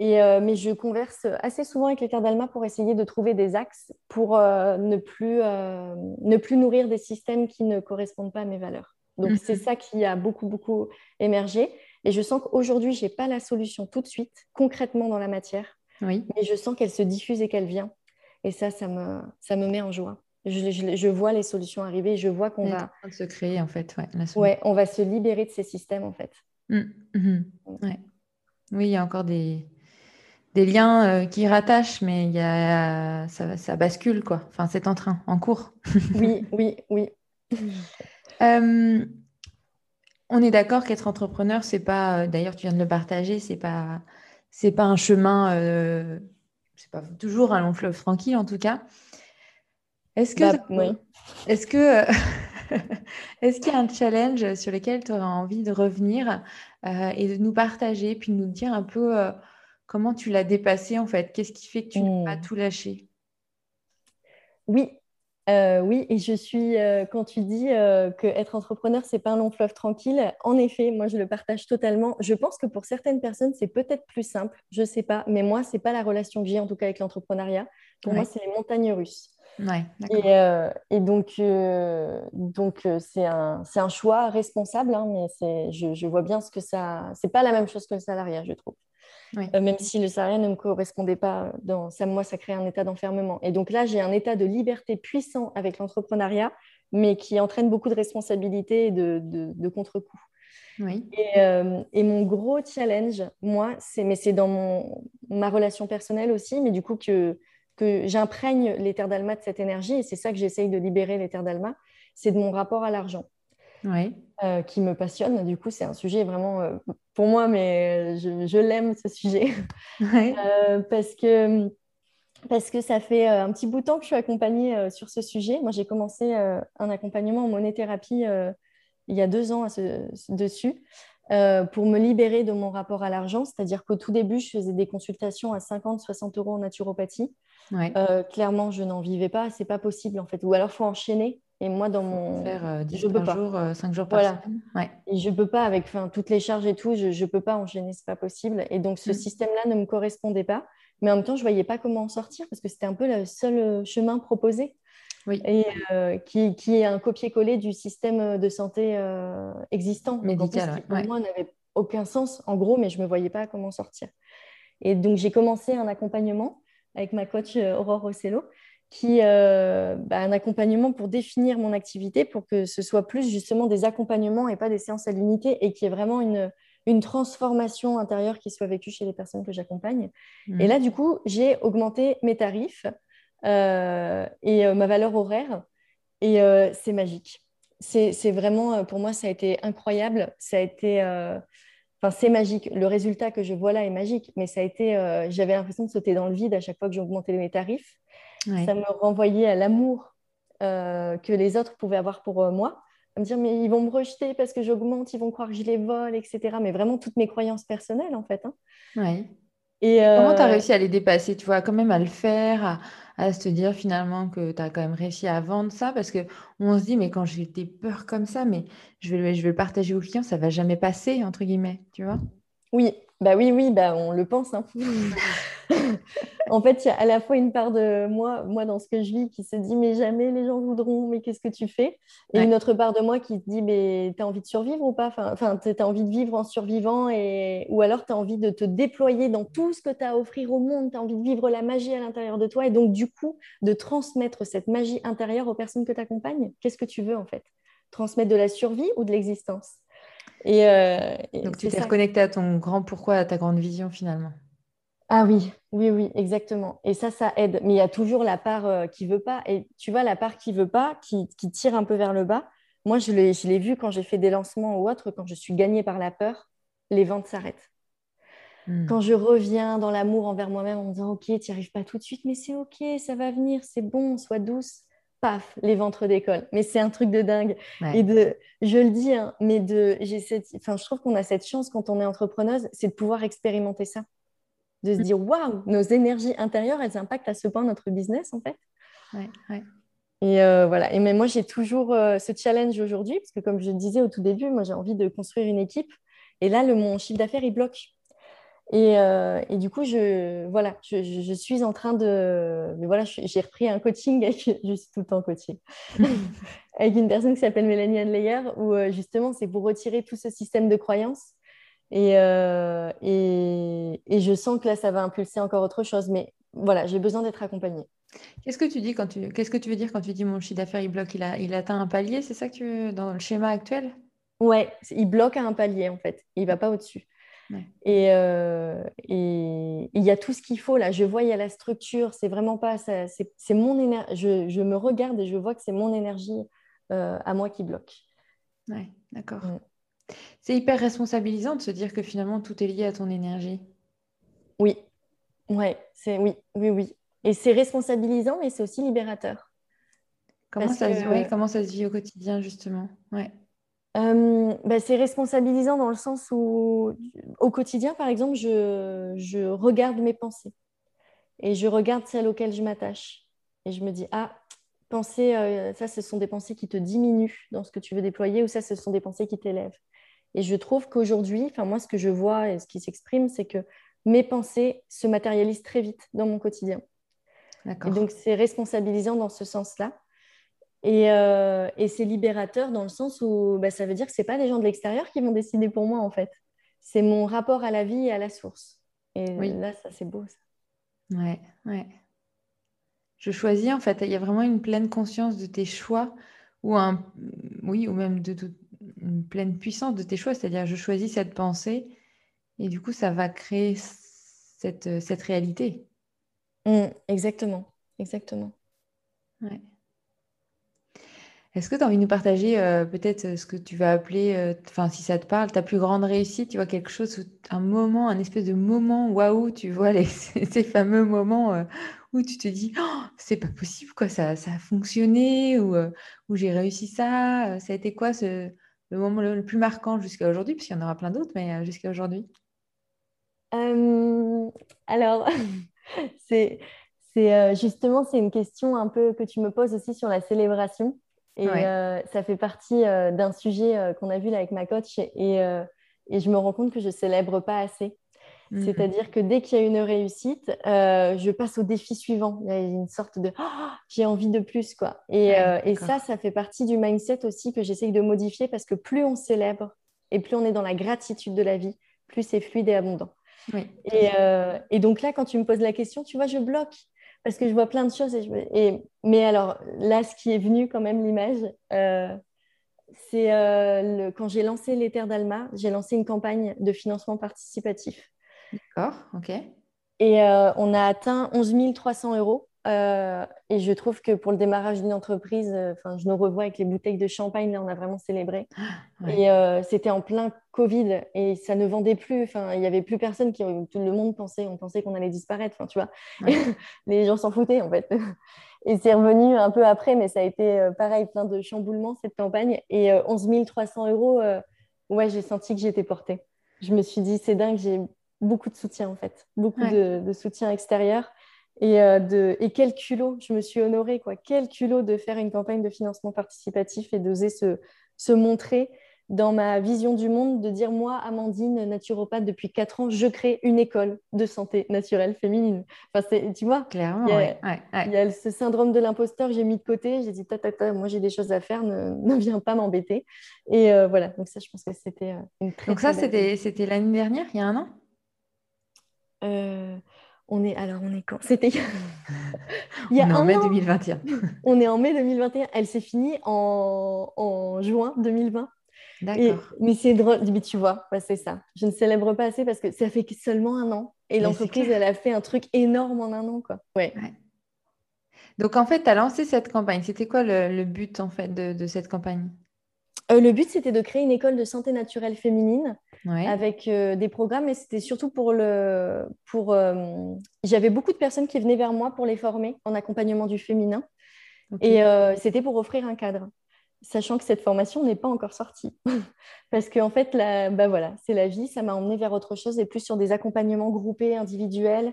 Euh, mais je converse assez souvent avec les terres d'Alma pour essayer de trouver des axes pour euh, ne, plus, euh, ne plus nourrir des systèmes qui ne correspondent pas à mes valeurs. Donc, c'est mhm. ça qui a beaucoup, beaucoup émergé. Et je sens qu'aujourd'hui, je n'ai pas la solution tout de suite, concrètement dans la matière. Oui. Mais je sens qu'elle se diffuse et qu'elle vient. Et ça, ça me, ça me met en joie. Je, je, vois les solutions arriver. Je vois qu'on va. En train de se créer, en fait. Ouais, ouais, on va se libérer de ces systèmes, en fait. Mmh, mmh. Ouais. Oui, il y a encore des, des liens euh, qui rattachent, mais il y a, ça, bascule, quoi. Enfin, c'est en train, en cours. oui, oui, oui. Euh, on est d'accord qu'être entrepreneur, c'est pas. Euh, d'ailleurs, tu viens de le partager, c'est pas, c'est pas un chemin. c'est pas toujours un long fleuve tranquille, en tout cas. Est-ce que, bah, est-ce que, est-ce qu'il y a un challenge sur lequel tu aurais envie de revenir et de nous partager, puis de nous dire un peu Comment tu l'as dépassé en fait? Qu'est-ce qui fait que tu n'as pas hmm. tout lâché? Oui, euh, oui, et je suis, euh, quand tu dis euh, que être entrepreneur, c'est pas un long fleuve tranquille, en effet, moi je le partage totalement. Je pense que pour certaines personnes, c'est peut-être plus simple, je sais pas, mais moi, c'est pas la relation que j'ai en tout cas avec l'entrepreneuriat. Pour moi, c'est les montagnes russes. Ouais, et, et, donc, donc c'est un, un, choix responsable, hein, mais je, je, vois bien ce que ça. C'est pas la même chose que le salariat, je trouve. Euh, même si le salariat ne me correspondait pas, dans ça, moi, ça crée un état d'enfermement. Et donc là, j'ai un état de liberté puissant avec l'entrepreneuriat, mais qui entraîne beaucoup de responsabilités et de, de, contre-coups. Euh, et, mon gros challenge, moi, c'est, mais c'est dans mon, ma relation personnelle aussi, mais du coup que, que j'imprègne les terres d'Alma de cette énergie, et c'est ça que j'essaye de libérer les terres d'Alma, c'est de mon rapport à l'argent. Euh, qui me passionne. Du coup, c'est un sujet vraiment euh, pour moi, mais je, l'aime ce sujet euh, parce que parce que ça fait un petit bout de temps que je suis accompagnée sur ce sujet. Moi, j'ai commencé un accompagnement en monéthérapie il y a deux ans à ce, dessus. pour me libérer de mon rapport à l'argent. C'est-à-dire qu'au tout début, je faisais des consultations à 50, 60 euros en naturopathie. Clairement, je n'en vivais pas. C'est pas possible en fait. Ou alors, faut enchaîner. Et moi, dans mon. Faire 10 euh, par jour, 5 jours par semaine. Ouais. Et je peux pas, avec toutes les charges et tout, je ne peux pas enchaîner. C'est pas possible. Et donc, ce mm. système-là ne me correspondait pas. Mais en même temps, je voyais pas comment en sortir parce que c'était un peu le seul chemin proposé. Oui. Et qui, qui, est un copier-coller du système de santé existant. Médical, pour moi, n'avait aucun sens, en gros, mais je ne me voyais pas comment sortir. Et donc, j'ai commencé un accompagnement avec ma coach euh, Aurore Ocello, qui euh, bah, un accompagnement pour définir mon activité, pour que ce soit plus justement des accompagnements et pas des séances à l'unité, et qui est vraiment une, une transformation intérieure qui soit vécue chez les personnes que j'accompagne. Mmh. Et là, du coup, j'ai augmenté mes tarifs euh, et ma valeur horaire, et c'est magique c'est vraiment, euh, pour moi, ça a été incroyable. Ça a été, euh, enfin, c'est magique. Le résultat que je vois là est magique, mais ça a été, euh, j'avais l'impression de sauter dans le vide à chaque fois que j'augmentais mes tarifs. Ça me renvoyait à l'amour que les autres pouvaient avoir pour moi. À me dire, mais ils vont me rejeter parce que j'augmente, ils vont croire que je les vole, etc. Mais vraiment toutes mes croyances personnelles, en fait. Hein. Et Comment tu as réussi à les dépasser Tu vois, quand même à le faire, à se dire finalement que tu as quand même réussi à vendre ça? Parce qu'on se dit, mais quand j'ai des peurs comme ça, mais je vais, je vais le partager aux clients, ça va jamais passer, entre guillemets, tu vois? Oui, bah oui, oui, bah on le pense. Hein. en fait, il y a à la fois une part de moi, moi dans ce que je vis, qui se dit mais jamais les gens voudront, mais qu'est-ce que tu fais? Et une autre part de moi qui se dit mais tu as envie de survivre ou pas? Enfin, tu as envie de vivre en survivant et... ou alors tu as envie de te déployer dans tout ce que tu as à offrir au monde, tu as envie de vivre la magie à l'intérieur de toi et donc du coup de transmettre cette magie intérieure aux personnes que tu accompagnes. Qu'est-ce que tu veux en fait? Transmettre de la survie ou de l'existence? Euh, et, Donc tu t'es reconnecté à ton grand pourquoi, à ta grande vision finalement. Ah oui, oui, oui, exactement. Et ça, ça aide. Mais il y a toujours la part euh, qui veut pas. Et tu vois, la part qui veut pas, qui, tire un peu vers le bas. Moi, je l'ai vu quand j'ai fait des lancements ou autre, quand je suis gagnée par la peur, les ventes s'arrêtent. Hmm. Quand je reviens dans l'amour envers moi-même en me disant, OK, tu n'y arrives pas tout de suite, mais c'est OK, ça va venir, c'est bon, sois douce paf, les ventres d'école. Mais c'est un truc de dingue. Et de, je le dis, hein, mais de, j'ai cette, enfin, je trouve qu'on a cette chance quand on est entrepreneuse, c'est de pouvoir expérimenter ça, de se mm. dire, waouh, nos énergies intérieures, elles impactent à ce point notre business en fait. Et euh, voilà. Et mais moi, j'ai toujours euh, ce challenge aujourd'hui, parce que comme je disais au tout début, moi, j'ai envie de construire une équipe. Et là, le, mon chiffre d'affaires, il bloque. Euh, et, du coup, je, voilà, je, suis en train de. Mais voilà, j'ai repris un coaching avec. Je suis tout le temps coaching. avec une personne qui s'appelle Mélanie Adleyer, où euh, justement, c'est pour retirer tout ce système de croyances. Euh, et, et, je sens que là, ça va impulser encore autre chose. Mais voilà, j'ai besoin d'être accompagnée. Qu'est-ce que tu dis quand tu qu'est-ce que tu veux dire quand tu dis mon chiffre d'affaires il bloque il a il atteint un palier c'est ça que tu dans le schéma actuel? Ouais il bloque à un palier en fait il va pas au-dessus euh, et il y a tout ce qu'il faut là. Je vois, il y a la structure. C'est vraiment pas ça. C'est mon énergie. Je, je, me regarde et je vois que c'est mon énergie euh, à moi qui bloque. Ouais, d'accord. C'est hyper responsabilisant de se dire que finalement tout est lié à ton énergie. Oui, ouais, c'est oui, oui, oui. Et c'est responsabilisant, mais c'est aussi libérateur. Comment ça, se, comment ça se vit au quotidien justement? Ouais. Euh, bah, c'est responsabilisant dans le sens où, au quotidien, par exemple, je, regarde mes pensées et je regarde celles auxquelles je m'attache. Et je me dis, ah, penser, euh, ça, ce sont des pensées qui te diminuent dans ce que tu veux déployer ou ça, ce sont des pensées qui t'élèvent. Et je trouve qu'aujourd'hui, enfin, moi, ce que je vois et ce qui s'exprime, c'est que mes pensées se matérialisent très vite dans mon quotidien. Et donc, c'est responsabilisant dans ce sens-là. Euh, et, c'est libérateur dans le sens où bah, ça veut dire que ce pas des gens de l'extérieur qui vont décider pour moi, en fait. C'est mon rapport à la vie et à la source. Et là, ça, c'est beau. Ça. Ouais, ouais. Je choisis, en fait, il y a vraiment une pleine conscience de tes choix, ou un, oui, ou même de, une pleine puissance de tes choix. C'est-à-dire, je choisis cette pensée, et du coup, ça va créer cette, cette réalité. Mmh, exactement, exactement. Ouais. Est-ce que tu as envie de nous partager euh, peut-être euh, ce que tu vas appeler, euh, enfin si ça te parle, ta plus grande réussite, tu vois quelque chose, un moment, un espèce de moment, waouh, tu vois ces fameux moments où tu te dis, oh, c'est pas possible, quoi, ça, ça a fonctionné, ou, j'ai réussi ça, ça a été quoi le moment le plus marquant jusqu'à aujourd'hui, puisqu'il y en aura plein d'autres, mais jusqu'à aujourd'hui Alors, c'est justement, c'est une question un peu que tu me poses aussi sur la célébration. Et ça fait partie d'un sujet qu'on a vu là avec ma coach. Et, et, je me rends compte que je célèbre pas assez. Mhm. C'est-à-dire que dès qu'il y a une réussite, euh, je passe au défi suivant. Il y a une sorte de oh, j'ai envie de plus. quoi. Et, euh, ça, ça fait partie du mindset aussi que j'essaye de modifier parce que plus on célèbre et plus on est dans la gratitude de la vie, plus c'est fluide et abondant. Euh, et, donc là, quand tu me poses la question, tu vois, je bloque parce que je vois plein de choses. Et, Mais alors là, ce qui est venu quand même, l'image, c'est quand j'ai lancé Terres d'Alma, j'ai lancé une campagne de financement participatif. D'accord, ok. Et euh, on a atteint 11 300 euros. Euh, et je trouve que pour le démarrage d'une entreprise, euh, je nous revois avec les bouteilles de champagne, là, on a vraiment célébré. Ah, et c'était en plein Covid et ça ne vendait plus. Enfin, il n'y avait plus personne qui, tout le monde pensait, on pensait qu'on allait disparaître. Enfin, tu vois, les gens s'en foutaient en fait. Et c'est revenu un peu après, mais ça a été pareil, plein de chamboulements cette campagne. Et 11 300 euros, ouais, j'ai senti que j'étais portée. Je me suis dit, c'est dingue, j'ai beaucoup de soutien en fait, beaucoup de, soutien extérieur. Et, euh, de, et quel culot, je me suis honorée, quoi. Quel culot de faire une campagne de financement participatif et d'oser se, se montrer dans ma vision du monde, de dire moi, Amandine, naturopathe depuis 4 ans, je crée une école de santé naturelle féminine. Enfin, tu vois, Clairement, il y, a, ce syndrome de l'imposteur j'ai mis de côté. J'ai dit, ta, ta, moi j'ai des choses à faire, ne, ne viens pas m'embêter. Et euh, voilà, donc ça, je pense que c'était euh, une très Donc ça, c'était l'année dernière, il y a un an? Euh, on est alors on est quand? C'était il y a on est en mai 2021. on est en mai 2021. Elle s'est finie en, juin 2020. D'accord. Mais c'est drôle, mais tu vois, c'est ça. Je ne célèbre pas assez parce que ça fait seulement un an et l'entreprise, elle a fait un truc énorme en un an, quoi. Ouais. Donc en fait, tu as lancé cette campagne. C'était quoi le, but en fait de cette campagne? Euh, le but, c'était de créer une école de santé naturelle féminine avec euh, des programmes, et c'était surtout pour le. Pour, euh, J'avais beaucoup de personnes qui venaient vers moi pour les former en accompagnement du féminin. Et c'était pour offrir un cadre, sachant que cette formation n'est pas encore sortie. Parce qu'en en fait, la... bah voilà, c'est la vie, ça m'a emmené vers autre chose et plus sur des accompagnements groupés, individuels.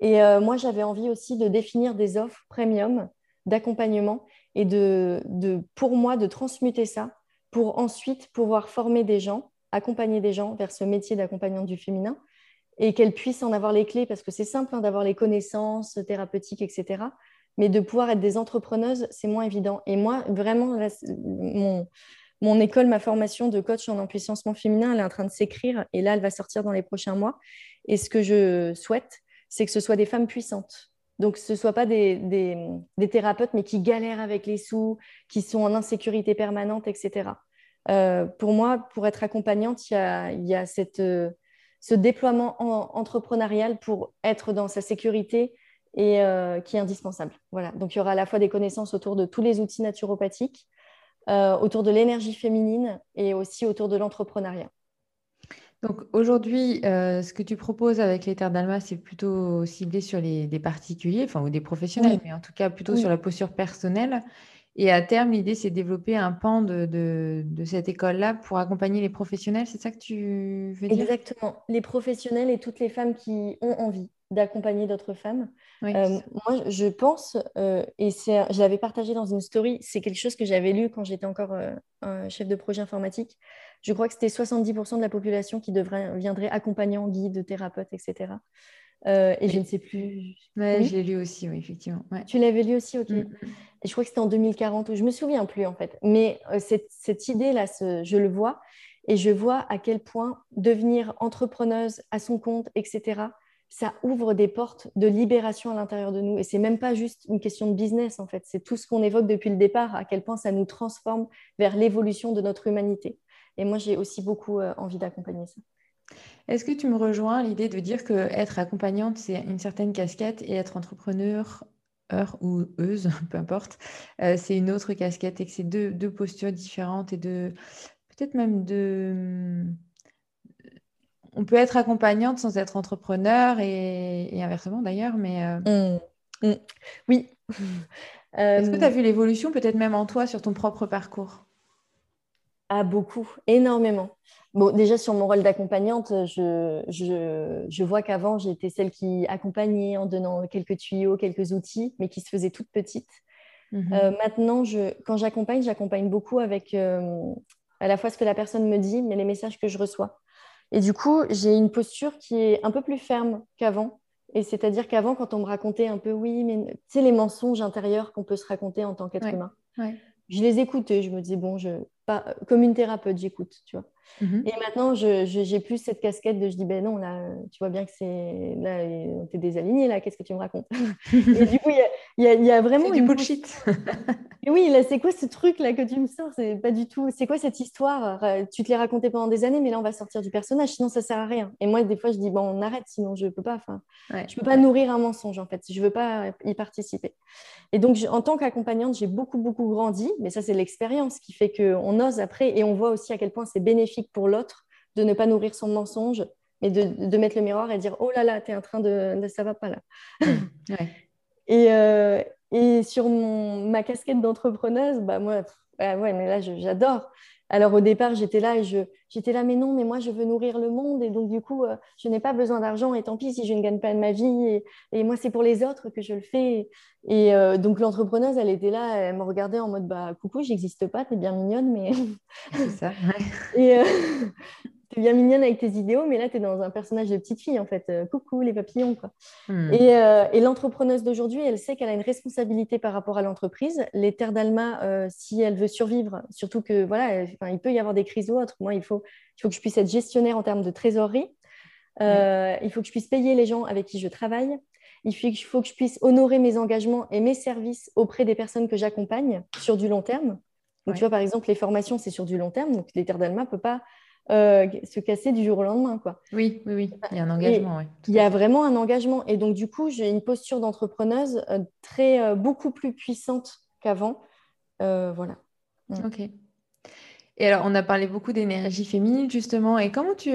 Et moi, j'avais envie aussi de définir des offres premium d'accompagnement et de, de, pour moi, de transmuter ça pour ensuite pouvoir former des gens, accompagner des gens vers ce métier d'accompagnante du féminin et qu'elles puissent en avoir les clés parce que c'est simple hein, d'avoir les connaissances thérapeutiques, etc. Mais de pouvoir être des entrepreneuses, c'est moins évident. Et moi, vraiment, mon, école, ma formation de coach en empuissancement féminin, elle est en train de s'écrire et là, elle va sortir dans les prochains mois. Et ce que je souhaite, c'est que ce soit des femmes puissantes, donc, ce ne soit pas des, thérapeutes, mais qui galèrent avec les sous, qui sont en insécurité permanente, etc. Euh, pour moi, pour être accompagnante, il y a, euh, ce déploiement entrepreneurial pour être dans sa sécurité et euh, qui est indispensable. Voilà. Donc, il y aura à la fois des connaissances autour de tous les outils naturopathiques, autour de l'énergie féminine et aussi autour de l'entrepreneuriat. Donc aujourd'hui, euh, ce que tu proposes avec les terres d'Alma, c'est plutôt ciblé sur les, des particuliers, enfin ou des professionnels, mais en tout cas plutôt sur la posture personnelle. Et à terme, l'idée, c'est de développer un pan de, de, cette école-là pour accompagner les professionnels. C'est ça que tu veux dire? Exactement. Les professionnels et toutes les femmes qui ont envie d'accompagner d'autres femmes. Euh, moi, je pense, euh, et je l'avais partagé dans une story, c'est quelque chose que j'avais lu quand j'étais encore un chef de projet informatique je crois que c'était 70% de la population qui devrait, viendrait accompagnant, guide, thérapeute, etc. Euh, et je ne sais plus. Ouais, Je l'ai lu aussi, oui, effectivement. Tu l'avais lu aussi, ok. Mm, mm. Et je crois que c'était en 2040, ou je me souviens plus en fait. Mais euh, cette, idée-là, je le vois, et je vois à quel point devenir entrepreneuse à son compte, etc., ça ouvre des portes de libération à l'intérieur de nous. Et c'est même pas juste une question de business, en fait. C'est tout ce qu'on évoque depuis le départ, à quel point ça nous transforme vers l'évolution de notre humanité. Et moi, j'ai aussi beaucoup euh, envie d'accompagner ça. Est-ce que tu me rejoins l'idée de dire que être accompagnante, c'est une certaine casquette et être entrepreneur, heure ou euse, peu importe, euh, c'est une autre casquette et que c'est deux, deux, postures différentes et de peut-être même de. On peut être accompagnante sans être entrepreneur et, inversement d'ailleurs, mais. Euh, mmh. Mmh. Oui. Est-ce que tu as vu l'évolution peut-être même en toi sur ton propre parcours? Ah, beaucoup, énormément. Bon, déjà sur mon rôle d'accompagnante, je, je, vois qu'avant, j'étais celle qui accompagnait en donnant quelques tuyaux, quelques outils, mais qui se faisait toute petite. Mhm. Euh, maintenant, je, quand j'accompagne, j'accompagne beaucoup avec euh, à la fois ce que la personne me dit, mais les messages que je reçois. Et du coup, j'ai une posture qui est un peu plus ferme qu'avant. Et c'est-à-dire qu'avant, quand on me racontait un peu, oui, mais tu sais, les mensonges intérieurs qu'on peut se raconter en tant qu'être humain, je les écoutais. Je me disais, bon, je, pas, comme une thérapeute, j'écoute, tu vois. Mhm. Et maintenant, j'ai plus cette casquette de je dis, ben non, là, tu vois bien que c'est. Là, t'es désaligné, là, qu'est-ce que tu me racontes? Et du coup, il y, y a, vraiment. du bullshit. et oui, là, c'est quoi ce truc-là que tu me sors? C'est pas du tout. C'est quoi cette histoire? Tu te l'es raconté pendant des années, mais là, on va sortir du personnage, sinon ça sert à rien. Et moi, des fois, je dis, bon, on arrête, sinon je peux pas. Enfin, je peux pas nourrir un mensonge, en fait. Je veux pas y participer. Et donc, en tant qu'accompagnante, j'ai beaucoup, beaucoup grandi, mais ça, c'est l'expérience qui fait qu'on ose après et on voit aussi à quel point c'est bénéfique pour l'autre de ne pas nourrir son mensonge, mais de, mettre le miroir et dire Oh là là, tu es en train de, Ça va pas là. et, euh, et, sur mon, ma casquette d'entrepreneuse, bah moi, bah ouais, mais là, j'adore. Alors au départ, j'étais là et je, j'étais là, mais non, mais moi, je veux nourrir le monde et donc du coup, euh, je n'ai pas besoin d'argent et tant pis si je ne gagne pas de ma vie. Et, moi, c'est pour les autres que je le fais. Et euh, donc l'entrepreneuse, elle était là, elle me regardait en mode, bah coucou, j'existe pas, t'es bien mignonne, mais... c'est ça, et, euh, tu es bien mignonne avec tes idéaux, mais là, tu es dans un personnage de petite fille, en fait. Euh, coucou, les papillons, quoi. Hmm. Euh, et, l'entrepreneuse d'aujourd'hui, elle sait qu'elle a une responsabilité par rapport à l'entreprise. Les terres d'Alma, euh, si elle veut survivre, surtout que, voilà, il peut y avoir des crises ou autres. Moi, il faut, il faut que je puisse être gestionnaire en termes de trésorerie. Il faut que je puisse payer les gens avec qui je travaille. Il faut que je puisse honorer mes engagements et mes services auprès des personnes que j'accompagne sur du long terme. Donc, tu vois, par exemple, les formations, c'est sur du long terme. Donc, les terres d'Alma ne peut pas euh, se casser du jour au lendemain. Quoi. Oui, oui, oui, il y a un engagement. il y a vraiment un engagement. Et donc, du coup, j'ai une posture d'entrepreneuse euh, très, euh, beaucoup plus puissante qu'avant. voilà. Ok. Et alors, on a parlé beaucoup d'énergie féminine, justement. Et comment, tu,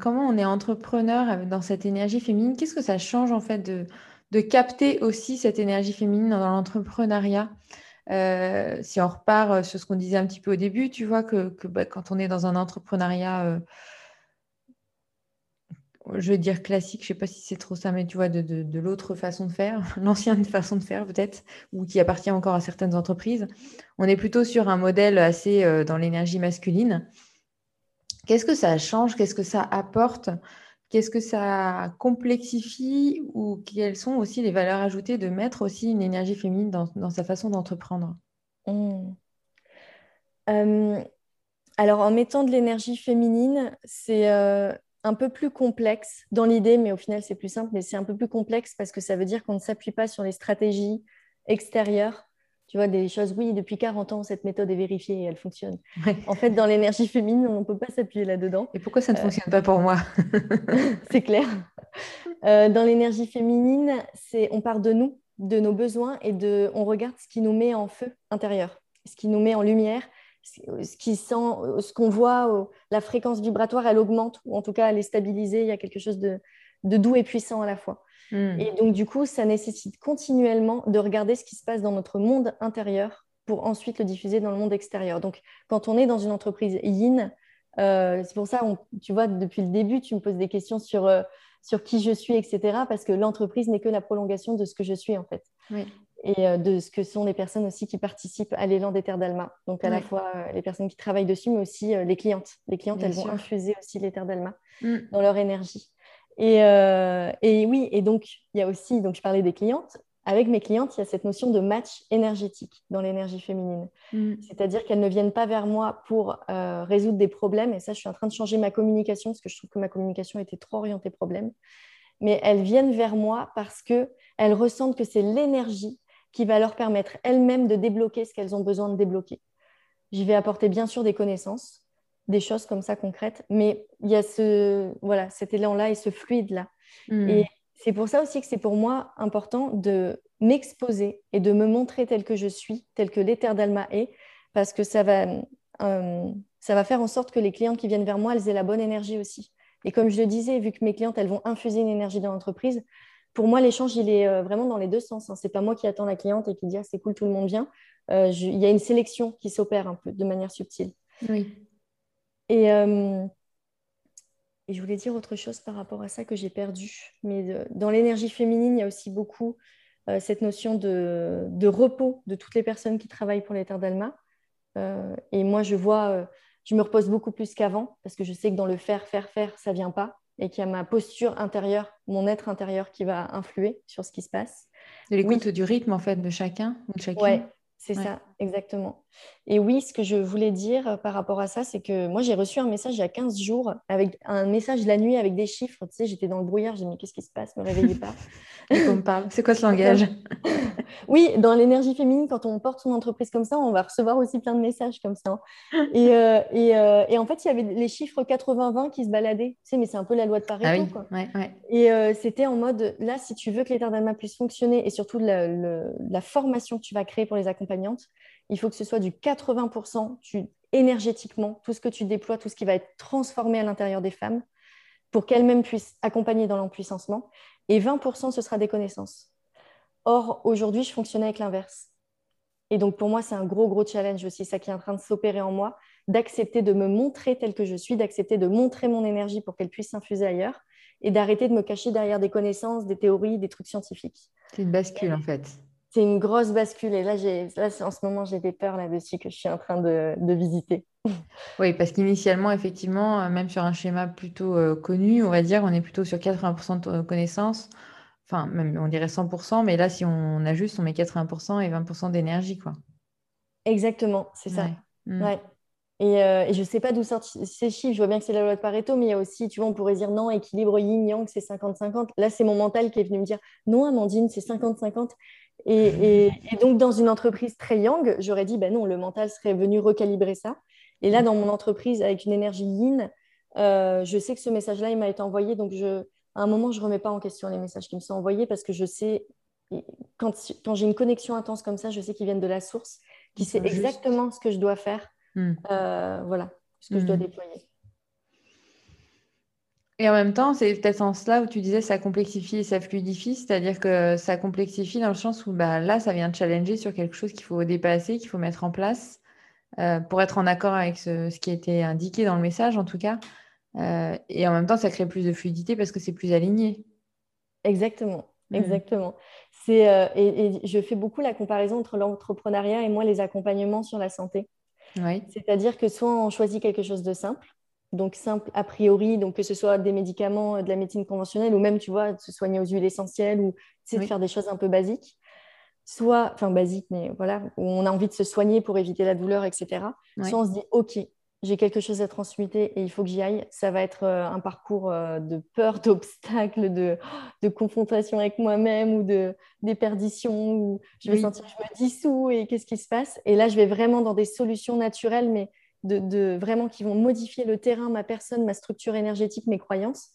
comment on est entrepreneur dans cette énergie féminine? Qu'est-ce que ça change, en fait, de, de capter aussi cette énergie féminine dans l'entrepreneuriat? Euh, si on repart euh, sur ce qu'on disait un petit peu au début, tu vois que, bah, quand on est dans un entrepreneuriat, euh, je veux dire classique, je ne sais pas si c'est trop ça, mais tu vois, de, l'autre façon de faire, l'ancienne façon de faire peut-être, ou qui appartient encore à certaines entreprises, on est plutôt sur un modèle assez dans l'énergie masculine. Qu'est-ce que ça change? Qu'est-ce que ça apporte? Qu'est-ce que ça complexifie ou quelles sont aussi les valeurs ajoutées de mettre aussi une énergie féminine dans, sa façon d'entreprendre? Mmh. euh, Alors, en mettant de l'énergie féminine, c'est euh, un peu plus complexe dans l'idée, mais au final, c'est plus simple, mais c'est un peu plus complexe parce que ça veut dire qu'on ne s'appuie pas sur les stratégies extérieures tu vois, des choses, oui, depuis 40 ans, cette méthode est vérifiée et elle fonctionne. En fait, dans l'énergie féminine, on ne peut pas s'appuyer là-dedans. Et pourquoi ça ne euh, fonctionne pas pour moi? C'est clair. Euh, dans l'énergie féminine, c'est on part de nous, de nos besoins et de, on regarde ce qui nous met en feu intérieur, ce qui nous met en lumière, ce qui sent, ce qu'on voit, la fréquence vibratoire, elle augmente ou en tout cas elle est stabilisée. Il y a quelque chose de doux et puissant à la fois. Hmm. Et donc, du coup, ça nécessite continuellement de regarder ce qui se passe dans notre monde intérieur pour ensuite le diffuser dans le monde extérieur. Donc, quand on est dans une entreprise yin, euh, c'est pour ça, tu vois, depuis le début, tu me poses des questions sur, euh, sur qui je suis, etc. Parce que l'entreprise n'est que la prolongation de ce que je suis, en fait. Et euh, de ce que sont les personnes aussi qui participent à l'élan des terres d'Alma. Donc, à la fois les personnes qui travaillent dessus, mais aussi les clientes. Les clientes, elles vont infuser aussi les terres d'Alma hmm. dans leur énergie. Euh, et, oui, et donc il y a aussi, donc je parlais des clientes, avec mes clientes, il y a cette notion de match énergétique dans l'énergie féminine. Mm. C'est-à-dire qu'elles ne viennent pas vers moi pour euh, résoudre des problèmes, et ça, je suis en train de changer ma communication, parce que je trouve que ma communication était trop orientée problème, mais elles viennent vers moi parce qu'elles ressentent que c'est l'énergie qui va leur permettre elles-mêmes de débloquer ce qu'elles ont besoin de débloquer. J'y vais apporter bien sûr des connaissances, des choses comme ça concrètes. Mais il y a ce, voilà, cet élan-là et ce fluide-là. Hmm. Et c'est pour ça aussi que c'est pour moi important de m'exposer et de me montrer tel que je suis, tel que l'éther d'Alma est, parce que ça va, euh, ça va faire en sorte que les clientes qui viennent vers moi, elles aient la bonne énergie aussi. Et comme je le disais, vu que mes clientes, elles vont infuser une énergie dans l'entreprise, pour moi, l'échange, il est euh, vraiment dans les deux sens. Hein. Ce n'est pas moi qui attends la cliente et qui dit ah, c'est cool, tout le monde vient. Euh, il y a une sélection qui s'opère un peu de manière subtile. Oui. Et, euh, et, je voulais dire autre chose par rapport à ça que j'ai perdu. Mais dans l'énergie féminine, il y a aussi beaucoup euh, cette notion de, de, repos de toutes les personnes qui travaillent pour les terres d'Alma. et moi, je vois, je me repose beaucoup plus qu'avant parce que je sais que dans le faire, faire, faire, ça vient pas et qu'il y a ma posture intérieure, mon être intérieur qui va influer sur ce qui se passe. De l'écoute du rythme en fait de chacun ou de. C'est ça, exactement. Et oui, ce que je voulais dire euh, par rapport à ça, c'est que moi, j'ai reçu un message il y a 15 jours, avec un message la nuit avec des chiffres. Tu sais, j'étais dans le brouillard, j'ai dit, mais qu'est-ce qui se passe? Ne me réveillez pas. me parle. C'est quoi ce langage? Oui, dans l'énergie féminine, quand on porte son entreprise comme ça, on va recevoir aussi plein de messages comme ça. Et, euh, euh, et, en fait, il y avait les chiffres 80-20 qui se baladaient. Tu sais, mais c'est un peu la loi de Pareto. Ah oui. quoi. Ouais, ouais. Et c'était en mode, là, si tu veux que l'état d'Alma puisse fonctionner et surtout la, la formation que tu vas créer pour les accompagner, il faut que ce soit du 80% tu, énergétiquement, tout ce que tu déploies, tout ce qui va être transformé à l'intérieur des femmes pour qu'elles-mêmes puissent accompagner dans l'empuissancement. Et 20%, ce sera des connaissances. Or, aujourd'hui, je fonctionnais avec l'inverse. Et donc, pour moi, c'est un gros, gros challenge aussi, ça qui est en train de s'opérer en moi, d'accepter de me montrer tel que je suis, d'accepter de montrer mon énergie pour qu'elle puisse s'infuser ailleurs et d'arrêter de me cacher derrière des connaissances, des théories, des trucs scientifiques. C'est une bascule, en fait c'est une grosse bascule. Et là, là en ce moment, j'ai des peurs là-dessus que je suis en train de, visiter. Oui, parce qu'initialement, effectivement, euh, même sur un schéma plutôt euh, connu, on va dire, on est plutôt sur 80% de connaissances. Enfin, même on dirait 100%, mais là, si on ajuste, on met 80% et 20% d'énergie, quoi. Exactement, c'est ça. Ouais. Et, euh, et, je ne sais pas d'où sortent ces chiffres. Je vois bien que c'est la loi de Pareto, mais il y a aussi, tu vois, on pourrait dire non, équilibre yin-yang, c'est 50-50. Là, c'est mon mental qui est venu me dire non, Amandine, c'est 50-50. Et, donc, dans une entreprise très yang, j'aurais dit, ben non, le mental serait venu recalibrer ça. Et là, dans mon entreprise, avec une énergie yin, euh, je sais que ce message-là, il m'a été envoyé. Donc, je, à un moment, je ne remets pas en question les messages qui me sont envoyés parce que je sais, quand, quand j'ai une connexion intense comme ça, je sais qu'ils viennent de la source, qui sait exactement ce que je dois faire. Hmm. Euh, voilà, ce que je dois hmm. déployer. Et en même temps, c'est peut-être en cela où tu disais ça complexifie et ça fluidifie, c'est-à-dire que ça complexifie dans le sens où bah, là, ça vient de challenger sur quelque chose qu'il faut dépasser, qu'il faut mettre en place euh, pour être en accord avec ce, qui a été indiqué dans le message, en tout cas. Euh, et en même temps, ça crée plus de fluidité parce que c'est plus aligné. Exactement, mmh. exactement. C'est, euh, et, je fais beaucoup la comparaison entre l'entrepreneuriat et moi, les accompagnements sur la santé. Oui. C'est-à-dire que soit on choisit quelque chose de simple, donc simple a priori, donc que ce soit des médicaments, euh, de la médecine conventionnelle ou même, tu vois, de se soigner aux huiles essentielles ou de faire des choses un peu basiques, soit, enfin basiques, mais voilà, où on a envie de se soigner pour éviter la douleur, etc. Soit on se dit, OK, j'ai quelque chose à transmuter et il faut que j'y aille. Ça va être euh, un parcours euh, de peur, d'obstacles, de, de, confrontation avec moi-même ou de déperdition, où je vais sentir que je me dissous et qu'est-ce qui se passe. Et là, je vais vraiment dans des solutions naturelles, mais de, vraiment qui vont modifier le terrain, ma personne, ma structure énergétique, mes croyances.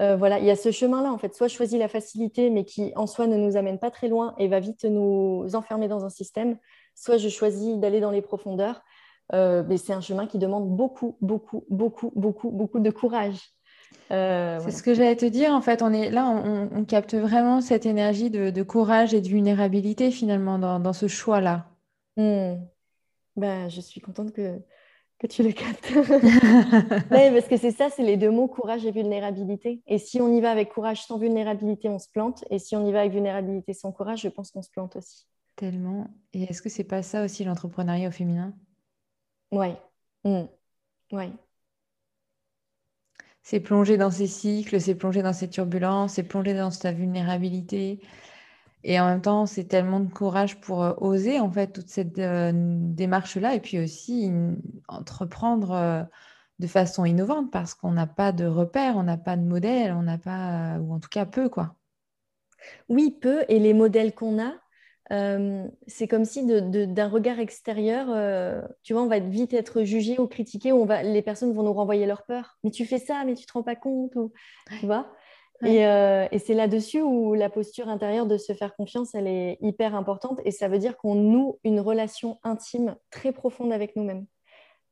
Euh, voilà, il y a ce chemin-là en fait. Soit je choisis la facilité, mais qui en soi ne nous amène pas très loin et va vite nous enfermer dans un système. Soit je choisis d'aller dans les profondeurs. Euh, mais c'est un chemin qui demande beaucoup, beaucoup, beaucoup, beaucoup, beaucoup de courage. Euh, c'est ce que j'allais te dire. En fait, on est là, on, capte vraiment cette énergie de, courage et de vulnérabilité finalement dans, ce choix-là. Hmm. Ben, je suis contente que, que tu le captes. oui, parce que c'est ça, c'est les deux mots, courage et vulnérabilité. Et si on y va avec courage sans vulnérabilité, on se plante. Et si on y va avec vulnérabilité sans courage, je pense qu'on se plante aussi. Tellement. Et est-ce que c'est pas ça aussi l'entrepreneuriat au féminin? Oui. Mmh. Ouais. C'est plonger dans ces cycles, c'est plonger dans ces turbulences, c'est plonger dans sa vulnérabilité, et en même temps, c'est tellement de courage pour euh, oser en fait toute cette euh, démarche-là et puis aussi entreprendre euh, de façon innovante parce qu'on n'a pas de repères, on n'a pas de modèle, on n'a pas, ou en tout cas peu quoi. Oui, peu. Et les modèles qu'on a, c'est comme si d'un regard extérieur, tu vois, on va vite être jugé ou critiqué, on va, les personnes vont nous renvoyer leur peur. Mais tu fais ça, mais tu te rends pas compte, ou, tu vois. Euh, et, c'est là-dessus où la posture intérieure de se faire confiance, elle est hyper importante. Et ça veut dire qu'on noue une relation intime très profonde avec nous-mêmes.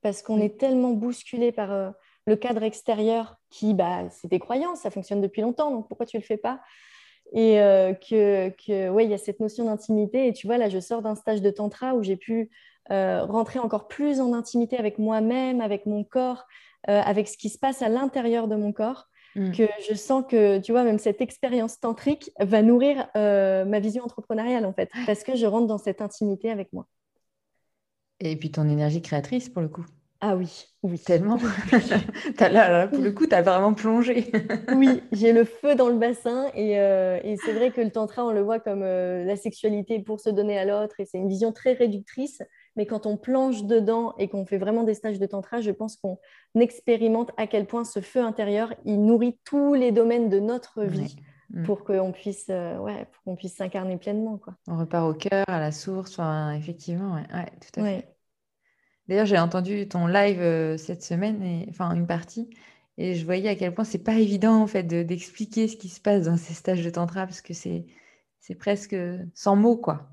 Parce qu'on est tellement bousculé par euh, le cadre extérieur qui, bah, c'est des croyances, ça fonctionne depuis longtemps, donc pourquoi tu ne le fais pas? Et euh, que, que ouais, il y a cette notion d'intimité. Et tu vois, là, je sors d'un stage de tantra où j'ai pu rentrer encore plus en intimité avec moi-même, avec mon corps, avec ce qui se passe à l'intérieur de mon corps, mm. que je sens que, tu vois, même cette expérience tantrique va nourrir ma vision entrepreneuriale, en fait, parce que je rentre dans cette intimité avec moi. Et puis ton énergie créatrice, pour le coup. Ah oui, oui. Tellement. là, pour le coup, tu as vraiment plongé. oui, j'ai le feu dans le bassin. Euh, et, c'est vrai que le tantra, on le voit comme euh, la sexualité pour se donner à l'autre. Et c'est une vision très réductrice. Mais quand on plonge dedans et qu'on fait vraiment des stages de tantra, je pense qu'on expérimente à quel point ce feu intérieur, il nourrit tous les domaines de notre vie. Mm. pour qu'on puisse, euh, ouais, qu'on puisse s'incarner pleinement. Quoi. On repart au cœur, à la source, effectivement, ouais, tout à fait. D'ailleurs, j'ai entendu ton live euh, cette semaine, et, enfin une partie, et je voyais à quel point c'est pas évident en fait d'expliquer ce qui se passe dans ces stages de tantra parce que c'est c'est presque sans mots quoi.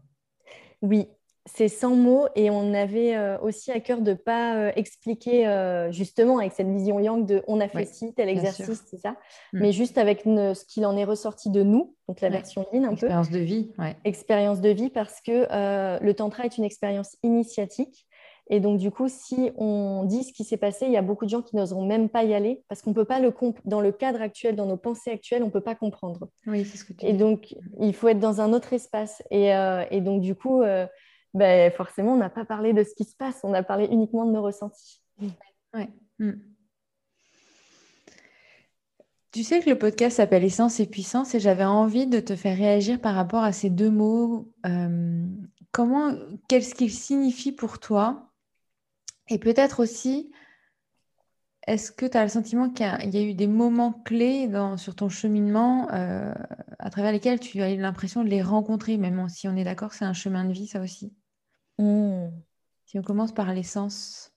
Oui, c'est sans mots et on avait euh, aussi à cœur de pas euh, expliquer justement avec cette vision yang de on a fait ci tel exercice c'est ça, mm. mais juste avec ce qu'il en est ressorti de nous donc la version in un expérience de vie, ouais. expérience de vie parce que le tantra est une expérience initiatique et donc, du coup, si on dit ce qui s'est passé, il y a beaucoup de gens qui n'oseront même pas y aller parce qu'on peut pas le dans le cadre actuel, dans nos pensées actuelles, on ne peut pas comprendre. Oui, c'est ce que tu Et donc, il faut être dans un autre espace. Et, euh, donc, du coup, euh, ben, forcément, on n'a pas parlé de ce qui se passe, on a parlé uniquement de nos ressentis. Ouais. Hmm. Tu sais que le podcast s'appelle Essence et Puissance et j'avais envie de te faire réagir par rapport à ces deux mots. Euh, comment, qu'est-ce qu'ils signifient pour toi? Et peut-être aussi, est-ce que tu as le sentiment qu'il y, a eu des moments clés sur ton cheminement euh, à travers lesquels tu as eu l'impression de les rencontrer, même si on est d'accord, c'est un chemin de vie, ça aussi? Si on commence par l'essence.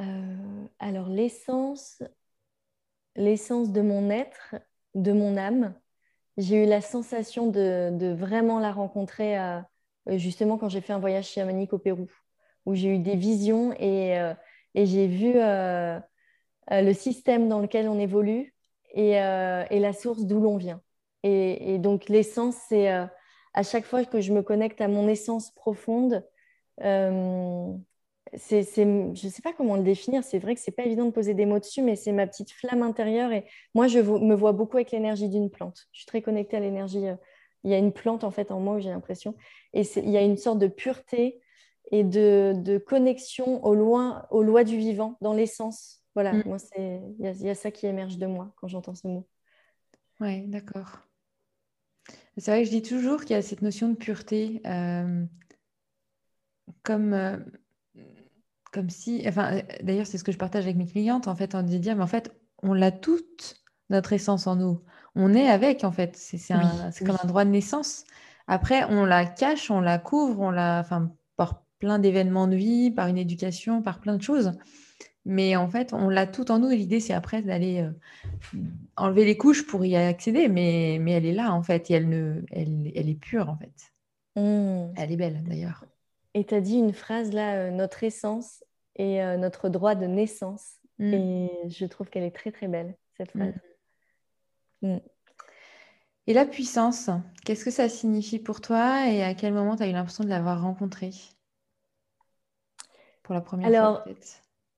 Euh, alors l'essence, l'essence de mon être, de mon âme, j'ai eu la sensation de, vraiment la rencontrer euh, justement quand j'ai fait un voyage chamanique au Pérou où j'ai eu des visions et, euh, j'ai vu le système dans lequel on évolue et, la source d'où l'on vient. Et, donc l'essence, c'est à chaque fois que je me connecte à mon essence profonde, c'est, je ne sais pas comment le définir, c'est vrai que ce n'est pas évident de poser des mots dessus, mais c'est ma petite flamme intérieure. Et moi, je me vois beaucoup avec l'énergie d'une plante. Je suis très connectée à l'énergie. Il y a une plante en fait en moi, j'ai l'impression. Et il y a une sorte de pureté, et de, connexion au loin, aux lois du vivant, dans l'essence. Voilà, mm. moi, il y, a ça qui émerge de moi quand j'entends ce mot. Oui, d'accord. C'est vrai que je dis toujours qu'il y a cette notion de pureté, euh, comme, euh, comme si, enfin, d'ailleurs, c'est ce que je partage avec mes clientes, en fait, en disant, mais en fait, on l'a toute, notre essence en nous. On est avec, en fait. C'est comme un droit de naissance. Après, on la cache, on la couvre, on la, enfin, par plein d'événements de vie, par une éducation, par plein de choses. Mais en fait, on l'a tout en nous et l'idée, c'est après d'aller euh, enlever les couches pour y accéder. Mais, mais elle est là, en fait, et elle, ne, elle, elle est pure, en fait. Mmh. Elle est belle, d'ailleurs. Et tu as dit une phrase là, euh, notre essence et euh, notre droit de naissance. Mmh. Et je trouve qu'elle est très, très belle, cette mmh. phrase. Et la puissance, qu'est-ce que ça signifie pour toi et à quel moment tu as eu l'impression de l'avoir rencontrée? Pour la première Alors, fois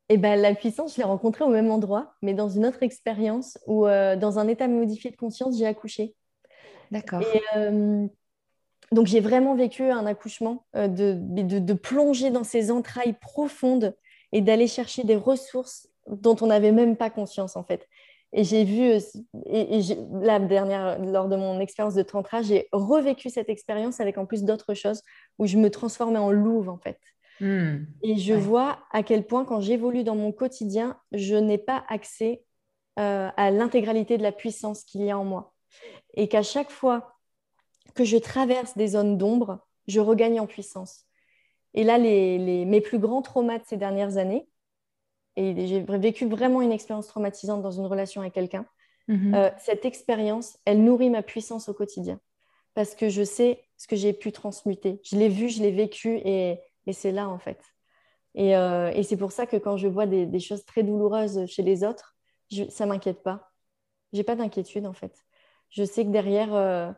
eh ben, La puissance, je l'ai rencontrée au même endroit, mais dans une autre expérience où, euh, dans un état modifié de conscience, j'ai accouché. D'accord. Euh, donc, j'ai vraiment vécu un accouchement, euh, de, de, plonger dans ces entrailles profondes et d'aller chercher des ressources dont on n'avait même pas conscience, en fait. Et j'ai vu, et, la dernière, lors de mon expérience de tantra, j'ai revécu cette expérience avec en plus d'autres choses où je me transformais en louve, en fait. Hmm. Et je vois à quel point, quand j'évolue dans mon quotidien, je n'ai pas accès euh, à l'intégralité de la puissance qu'il y a en moi. Et qu'à chaque fois que je traverse des zones d'ombre, je regagne en puissance. Et là, les, mes plus grands traumas de ces dernières années, et j'ai vécu vraiment une expérience traumatisante dans une relation avec quelqu'un, mhm. euh, cette expérience, elle nourrit ma puissance au quotidien. Parce que je sais ce que j'ai pu transmuter. Je l'ai vu, je l'ai vécu et et c'est là, en fait. Et, euh, et c'est pour ça que quand je vois des, des, choses très douloureuses chez les autres, je, ça m'inquiète pas. J'ai pas d'inquiétude, en fait. Je sais que derrière, euh,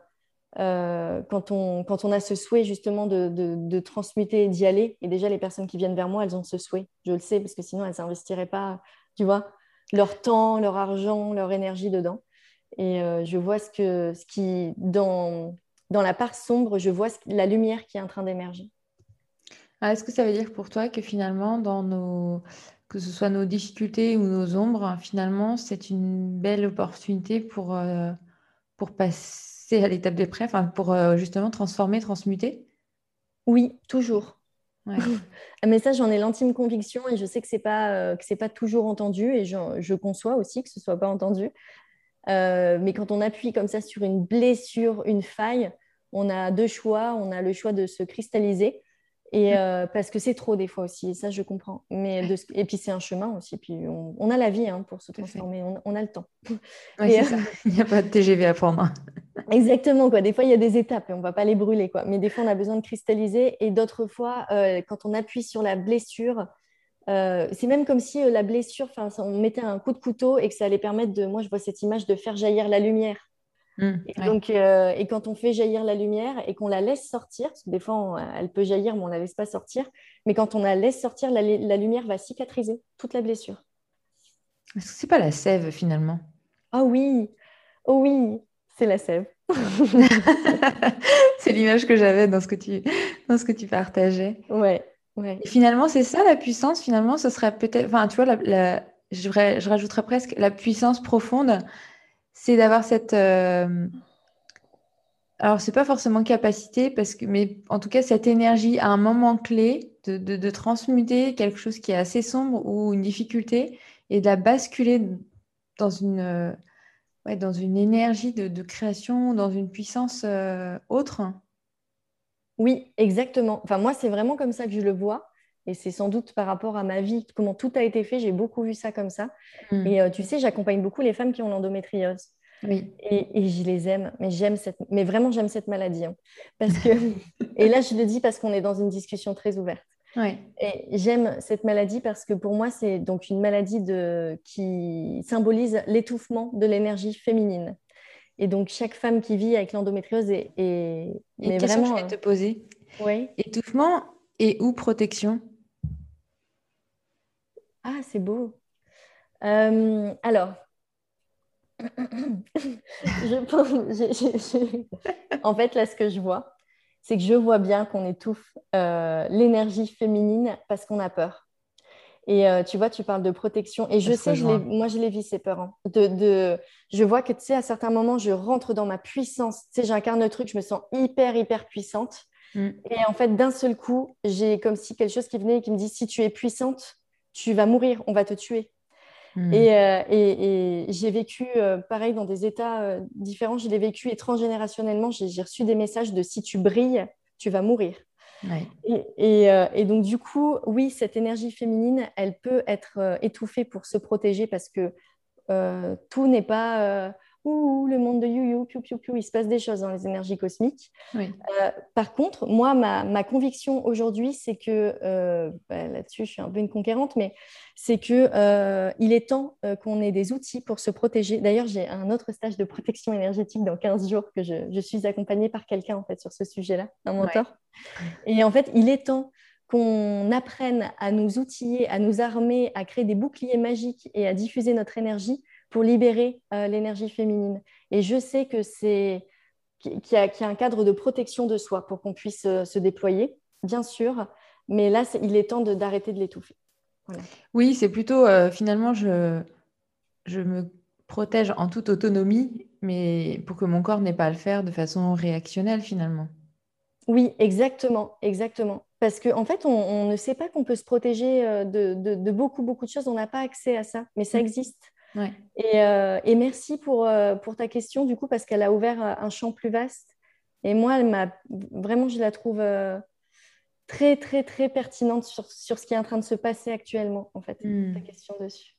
euh, quand, on, quand on a ce souhait justement de, de, de transmuter, d'y aller, et déjà les personnes qui viennent vers moi, elles ont ce souhait. Je le sais, parce que sinon, elles n'investiraient pas tu vois, leur temps, leur argent, leur énergie dedans. Et euh, je vois ce, que, ce qui, dans, dans la part sombre, je vois la lumière qui est en train d'émerger. Ah, est-ce que ça veut dire pour toi que finalement, dans nos, que ce soit nos difficultés ou nos ombres, finalement, c'est une belle opportunité pour, euh, pour passer à l'étape d'après, enfin, pour euh, justement transformer, transmuter? Oui, toujours. Mais ça, j'en ai l'intime conviction et je sais que ce n'est pas, pas toujours entendu et je, je, conçois aussi que ce ne soit pas entendu. Euh, mais quand on appuie comme ça sur une blessure, une faille, on a deux choix. On a le choix de se cristalliser. Et mm. euh, parce que c'est trop des fois aussi, ça je comprends. Mais Et puis c'est un chemin aussi. Puis on, a la vie hein, pour se transformer, on, a le temps. Euh, il n'y a pas de TGV à prendre. Exactement, quoi. Des fois il y a des étapes et on ne va pas les brûler. Quoi. Mais des fois on a besoin de cristalliser. Et d'autres fois, quand on appuie sur la blessure, euh, c'est même comme si euh, la blessure, on mettait un coup de couteau et que ça allait permettre de, moi je vois cette image de faire jaillir la lumière. Mmh, et, donc, euh, et quand on fait jaillir la lumière et qu'on la laisse sortir, parce que des fois elle peut jaillir mais on ne la laisse pas sortir, mais quand on la laisse sortir, la, lumière va cicatriser toute la blessure. Est-ce que c'est pas la sève finalement? Ah oui, oh oui, c'est la sève. c'est l'image que j'avais dans ce que tu dans ce que tu partageais. Ouais finalement, c'est ça la puissance? Finalement, ce serait peut-être, enfin, tu vois, la, je, je, rajouterais presque la puissance profonde, c'est d'avoir cette. Euh... Alors, c'est pas forcément capacité, parce que, mais en tout cas, cette énergie à un moment clé de, de, transmuter quelque chose qui est assez sombre ou une difficulté et de la basculer dans une, euh, dans une énergie de, de, création, dans une puissance euh, autre. Oui, exactement. Enfin, moi, c'est vraiment comme ça que je le vois. Et c'est sans doute par rapport à ma vie, comment tout a été fait. J'ai beaucoup vu ça comme ça. Hmm. Et euh, tu sais, j'accompagne beaucoup les femmes qui ont l'endométriose. Oui. Et, je les aime, mais j'aime cette, mais vraiment j'aime cette maladie, hein. parce que, et là je le dis parce qu'on est dans une discussion très ouverte. Oui. Et j'aime cette maladie parce que pour moi c'est donc une maladie de, qui symbolise l'étouffement de l'énergie féminine. Et donc, chaque femme qui vit avec l'endométriose est, est et vraiment. je vais te poser. Oui. Étouffement et ou protection? Ah, c'est beau. Euh, alors, je pense, en fait, là, ce que je vois, c'est que je vois bien qu'on étouffe euh, l'énergie féminine parce qu'on a peur. Et euh, tu vois, tu parles de protection. Et je sais, moi, je les vis, ces peurs. Hein. De, je vois que, tu sais, à certains moments, je rentre dans ma puissance. Tu sais, j'incarne le truc, je me sens hyper, hyper puissante. Mm. Et en fait, d'un seul coup, j'ai comme si quelque chose qui venait et qui me dit, si tu es puissante, tu vas mourir, on va te tuer. Mm. Euh, et, j'ai vécu, euh, pareil, dans des états différents. Je l'ai vécu et transgénérationnellement, j'ai reçu des messages de, si tu brilles, tu vas mourir. Euh, et, donc, du coup, oui, cette énergie féminine, elle peut être euh, étouffée pour se protéger parce que euh, tout n'est pas ouh, le monde de you, piou, piou, piou, il se passe des choses dans les énergies cosmiques. par contre, moi, ma, conviction aujourd'hui, c'est que, bah, là-dessus, je suis un peu une conquérante, mais c'est qu'il il est temps qu'on ait des outils pour se protéger. D'ailleurs, j'ai un autre stage de protection énergétique dans 15 jours que je, suis accompagnée par quelqu'un, en fait, sur ce sujet-là, un mentor. Et en fait, il est temps qu'on apprenne à nous outiller, à nous armer, à créer des boucliers magiques et à diffuser notre énergie pour libérer euh, l'énergie féminine. Et je sais que c'est qu'il y, a un cadre de protection de soi pour qu'on puisse euh, se déployer, bien sûr, mais là, il est temps d'arrêter de, l'étouffer. Oui, c'est plutôt euh, finalement, je, je me protège en toute autonomie, mais pour que mon corps n'ait pas à le faire de façon réactionnelle finalement. Oui, exactement, exactement. Parce qu'en en fait, on, ne sait pas qu'on peut se protéger euh, de, beaucoup, beaucoup de choses. On n'a pas accès à ça, mais ça existe. Euh, et, merci pour, euh, pour ta question, du coup, parce qu'elle a ouvert un champ plus vaste. Et moi, elle m'a vraiment, je la trouve très, très, très pertinente sur, ce qui est en train de se passer actuellement, en fait, mm. ta question dessus.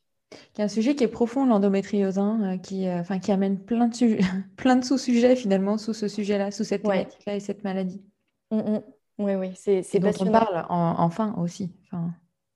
Y a un sujet qui est profond, l'endométriose, hein, qui, enfin, qui amène plein de, plein de sous-sujets finalement sous ce sujet-là, sous cette thématique-là et cette maladie. Mm, mm. Oui, oui, c'est dont on parle enfin aussi. Enfin...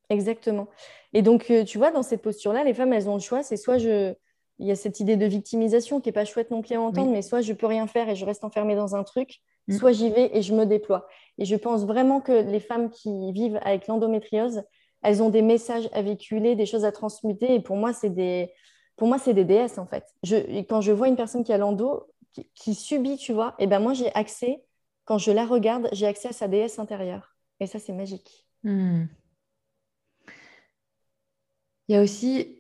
Exactement. Et donc, euh, tu vois, dans cette posture-là, les femmes, elles ont le choix. C'est soit je... Il y a cette idée de victimisation qui n'est pas chouette non plus à entendre, mais soit je peux rien faire et je reste enfermée dans un truc, mm. soit j'y vais et je me déploie. Et je pense vraiment que les femmes qui vivent avec l'endométriose, elles ont des messages à véhiculer, des choses à transmuter. Et pour moi, c'est des, pour moi, c'est des déesses, en fait. Je, quand je vois une personne qui a l'endo, qui, subit, tu vois, et ben moi, j'ai accès, quand je la regarde, j'ai accès à sa déesse intérieure. Et ça, c'est magique. Hmm. Il y a aussi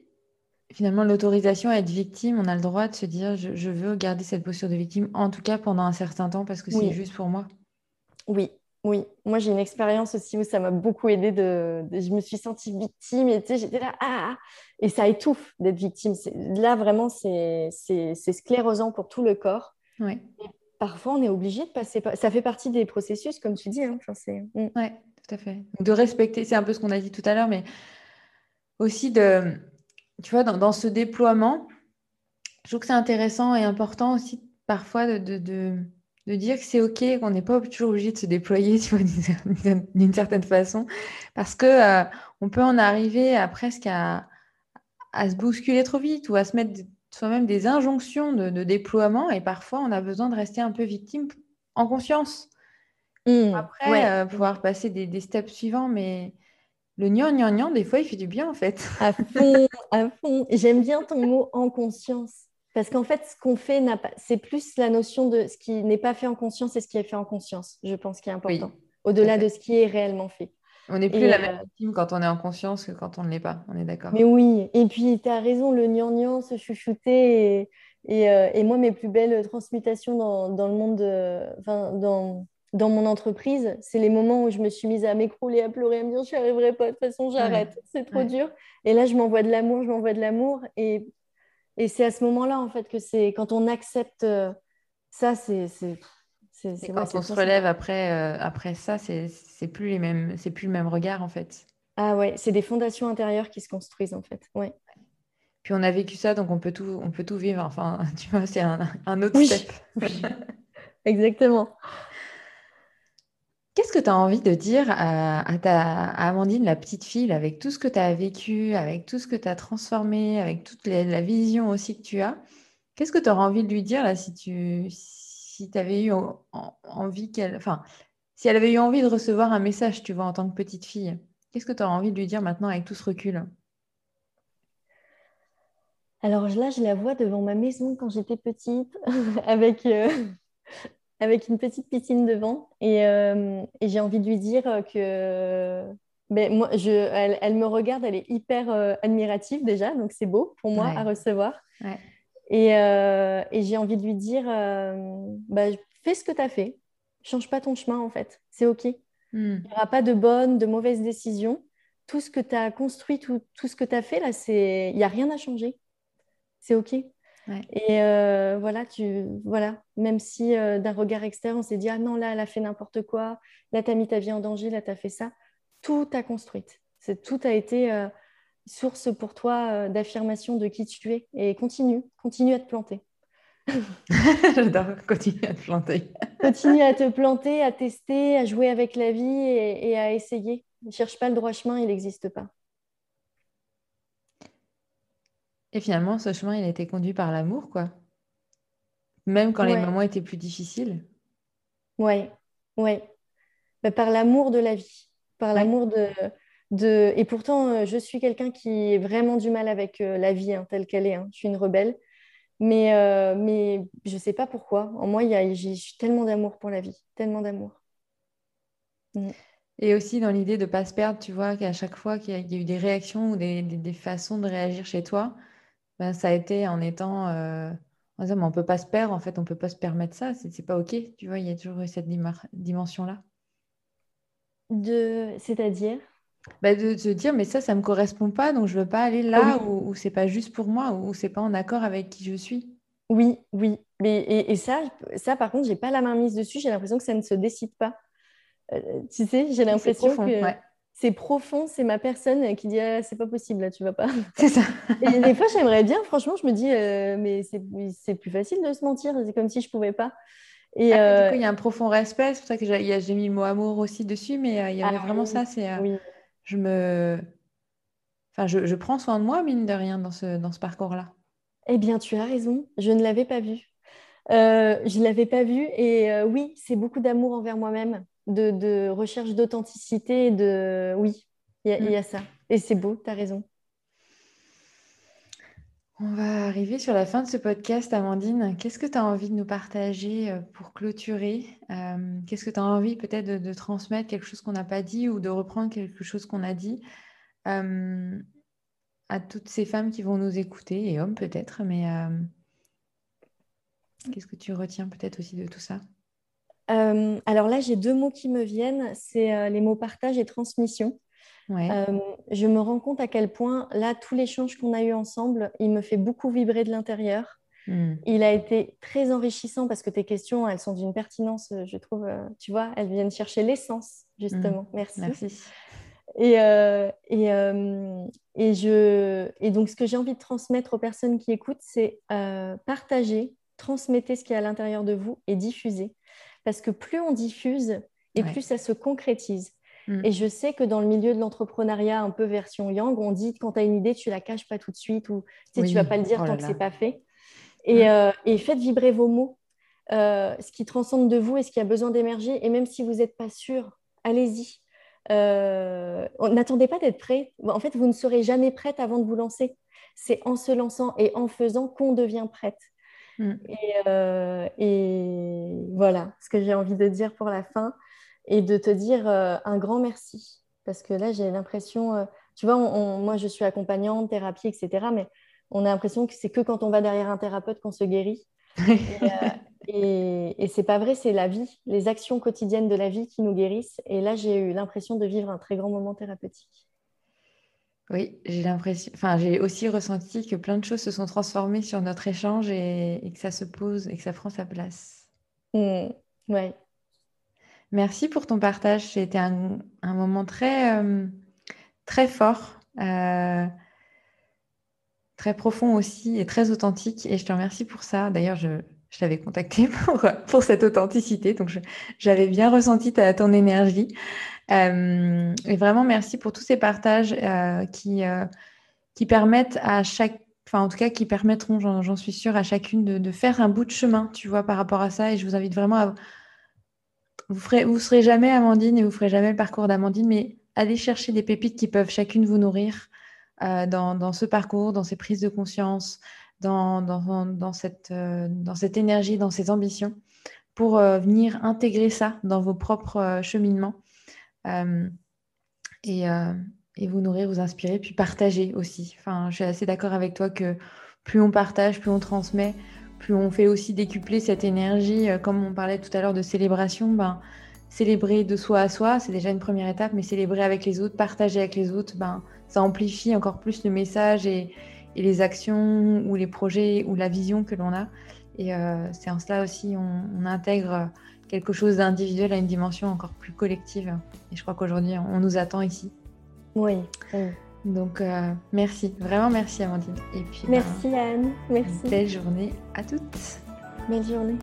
finalement l'autorisation à être victime. On a le droit de se dire je, veux garder cette posture de victime, en tout cas pendant un certain temps, parce que c'est juste pour moi. Oui, oui. Moi, j'ai une expérience aussi où ça m'a beaucoup aidé. De, je me suis sentie victime et j'étais là, ah, ah, et ça étouffe d'être victime. Là, vraiment, c'est sclérosant pour tout le corps. Ouais. parfois, on est obligé de passer. Ça fait partie des processus, comme tu dis. Hein. Enfin, mm. Oui, tout à fait. De respecter, c'est un peu ce qu'on a dit tout à l'heure, mais aussi de, tu vois, dans, ce déploiement, je trouve que c'est intéressant et important aussi parfois de, de, dire que c'est OK, qu'on n'est pas toujours obligé de se déployer d'une certaine façon, parce que euh, on peut en arriver à presque à, à, se bousculer trop vite ou à se mettre soi-même des injonctions de, déploiement, et parfois on a besoin de rester un peu victime en conscience. Mmh, Après, euh, pouvoir passer des, des steps suivants, mais le gnang, gnang, gnang, des fois, il fait du bien, en fait. À fond, à fond. J'aime bien ton mot en conscience. Parce qu'en fait, ce qu'on fait, c'est plus la notion de ce qui n'est pas fait en conscience et ce qui est fait en conscience, je pense, qui est important. Au-delà de ce qui est réellement fait. On n'est plus la même euh, victime quand on est en conscience que quand on ne l'est pas. On est d'accord. Mais oui. Et puis, tu as raison, le gnangnan, se chouchouter. Et, euh, et, moi, mes plus belles transmutations dans, dans le monde, enfin, dans, dans mon entreprise, c'est les moments où je me suis mise à m'écrouler, à pleurer, à me dire je n'y arriverai pas, de toute façon j'arrête, c'est trop dur. Et là, je m'envoie de l'amour, je m'envoie de l'amour. Et, et c'est à ce moment-là, en fait, que c'est quand on accepte euh, ça, c'est. quand on se relève après, euh, après ça, c'est plus, les mêmes, plus le même regard, en fait. Ah ouais, c'est des fondations intérieures qui se construisent, en fait. Ouais. Puis on a vécu ça, donc on peut tout, on peut tout vivre. Enfin, tu vois, c'est un, un, autre step. Exactement. Qu'est-ce que tu as envie de dire à, ta, Amandine, la petite fille, avec tout ce que tu as vécu, avec tout ce que tu as transformé, avec toute la vision aussi que tu as? Qu'est-ce que tu aurais envie de lui dire là si tu si avais eu envie qu'elle. Enfin, si elle avait eu envie de recevoir un message, tu vois, en tant que petite fille, qu'est-ce que tu aurais envie de lui dire maintenant avec tout ce recul? Alors là, je la vois devant ma maison quand j'étais petite, avec, euh, avec une petite piscine devant. Et, euh, et j'ai envie de lui dire que ben, moi, je, elle, me regarde, elle est hyper euh, admirative déjà, donc c'est beau pour moi à recevoir. Et, euh, et j'ai envie de lui dire, bah, fais ce que tu as fait, change pas ton chemin en fait, c'est OK. Hmm. Il n'y aura pas de bonnes, de mauvaises décisions. Tout ce que tu as construit, tout, tout ce que tu as fait, là, il n'y a rien à changer. C'est OK. Et euh, voilà, tu, voilà, même si euh, d'un regard externe, on s'est dit, ah non, là, elle a fait n'importe quoi, là, tu as mis ta vie en danger, là, tu as fait ça, tout a construite. Tout a été euh, source pour toi d'affirmation de qui tu es. Et continue, continue à te planter. J'adore, continue à te planter. continue à te planter, à tester, à jouer avec la vie et, et à essayer. Ne cherche pas le droit chemin, il n'existe pas. Et finalement, ce chemin, il a été conduit par l'amour, quoi. Même quand les moments étaient plus difficiles. Ouais, ouais. Bah, par l'amour de la vie, par l'amour de, de... Et pourtant, euh, je suis quelqu'un qui est vraiment du mal avec euh, la vie hein, telle qu'elle est. Hein. Je suis une rebelle. Mais, euh, mais je ne sais pas pourquoi. En moi, j'ai tellement d'amour pour la vie, tellement d'amour. Mm. Et aussi dans l'idée de ne pas se perdre, tu vois, qu'à chaque fois qu'il y, a eu des réactions ou des, des, façons de réagir chez toi, ben, ça a été en étant euh, en disant, mais on peut pas se perdre, en fait, on peut pas se permettre ça, c'est pas OK. Tu vois, il y a toujours eu cette dimension-là. De... C'est-à-dire? Bah, de se dire, mais ça, ça me correspond pas, donc je veux pas aller là où, où c'est pas juste pour moi, où c'est pas en accord avec qui je suis. Oui, oui. Mais, et, ça, ça, par contre, j'ai pas la main mise dessus, j'ai l'impression que ça ne se décide pas. Euh, tu sais, j'ai l'impression que c'est profond, c'est ma personne qui dit ah, c'est pas possible là, tu vas pas. C'est ça. et des fois j'aimerais bien, franchement, je me dis euh, mais c'est plus facile de se mentir, c'est comme si je pouvais pas. Et ah, coup, il y a un profond respect, c'est pour ça que j'ai mis le mot amour aussi dessus, mais euh, il y avait ah vraiment ça, c'est euh, je me, enfin je, je, prends soin de moi mine de rien dans ce dans ce parcours-là. Eh bien, tu as raison, je ne l'avais pas vu. je ne l'avais pas vu et oui, c'est beaucoup d'amour envers moi-même de, recherche d'authenticité. De... Oui, il y, a mm. ça. Et c'est beau, tu as raison. On va arriver sur la fin de ce podcast, Amandine. Qu'est-ce que tu as envie de nous partager euh, pour clôturer euh, Qu'est-ce que tu as envie peut-être de, transmettre quelque chose qu'on n'a pas dit ou de reprendre quelque chose qu'on a dit euh, à toutes ces femmes qui vont nous écouter et hommes peut-être, mais qu'est-ce que tu retiens peut-être aussi de tout ça? Alors là, j'ai deux mots qui me viennent, c'est les mots partage et transmission. Euh, je me rends compte à quel point, là, tout l'échange qu'on a eu ensemble, il me fait beaucoup vibrer de l'intérieur. Hmm. Il a été très enrichissant parce que tes questions, elles sont d'une pertinence, euh, je trouve, euh, tu vois, elles viennent chercher l'essence, justement. Hmm. Merci. Merci. Et, et, et, je, et donc, ce que j'ai envie de transmettre aux personnes qui écoutent, c'est partager, transmettez ce qui est à l'intérieur de vous et diffuser. Parce que plus on diffuse, et plus ça se concrétise. Mm. Et je sais que dans le milieu de l'entrepreneuriat, un peu version Yang, on dit quand tu as une idée, tu la caches pas tout de suite ou tu ne vas pas le dire oh tant que c'est pas fait. Et, euh, et, faites vibrer vos mots, euh, ce qui transcende de vous et ce qui a besoin d'émerger. Et même si vous n'êtes pas sûr, allez-y. Euh, n'attendez pas d'être prêt. En fait, vous ne serez jamais prête avant de vous lancer. C'est en se lançant et en faisant qu'on devient prête. Mm. Et, et, voilà ce que j'ai envie de dire pour la fin et de te dire euh, un grand merci. Parce que là, j'ai l'impression, euh, tu vois, moi, je suis accompagnante, thérapie, etc. Mais on a l'impression que c'est que quand on va derrière un thérapeute qu'on se guérit. et, euh, et, c'est pas vrai, c'est la vie, les actions quotidiennes de la vie qui nous guérissent. Et là, j'ai eu l'impression de vivre un très grand moment thérapeutique. Oui, j'ai l'impression, enfin, j'ai aussi ressenti que plein de choses se sont transformées sur notre échange et, que ça se pose et que ça prend sa place. Mmh, ouais, Merci pour ton partage. C'était un, un moment très, euh, très fort, euh, très profond aussi et très authentique. Et je te remercie pour ça. D'ailleurs, je, je t'avais contacté pour, pour cette authenticité. Donc, j'avais bien ressenti ta, ton énergie. Euh, et vraiment, merci pour tous ces partages qui, qui permettent à chaque enfin en tout cas qui permettront, j'en suis sûre, à chacune de, faire un bout de chemin, tu vois, par rapport à ça. Et je vous invite vraiment à, vous ne vous serez jamais Amandine et vous ferez jamais le parcours d'Amandine, mais allez chercher des pépites qui peuvent chacune vous nourrir euh, dans, ce parcours, dans ces prises de conscience, dans, cette, euh, dans cette énergie, dans ces ambitions, pour euh, venir intégrer ça dans vos propres cheminements et, et, vous nourrir, vous inspirer, puis partager aussi. Enfin, je suis assez d'accord avec toi que plus on partage, plus on transmet, plus on fait aussi décupler cette énergie, euh, comme on parlait tout à l'heure de célébration, ben, célébrer de soi à soi, c'est déjà une première étape, mais célébrer avec les autres, partager avec les autres, ben, ça amplifie encore plus le message et, les actions ou les projets ou la vision que l'on a. Et euh, c'est en cela aussi on, intègre quelque chose d'individuel à une dimension encore plus collective. Et je crois qu'aujourd'hui, on nous attend ici. Oui. Donc, euh, merci, vraiment merci Amandine. Et puis, merci ben, Anne, merci. Belle journée à toutes. Belle journée.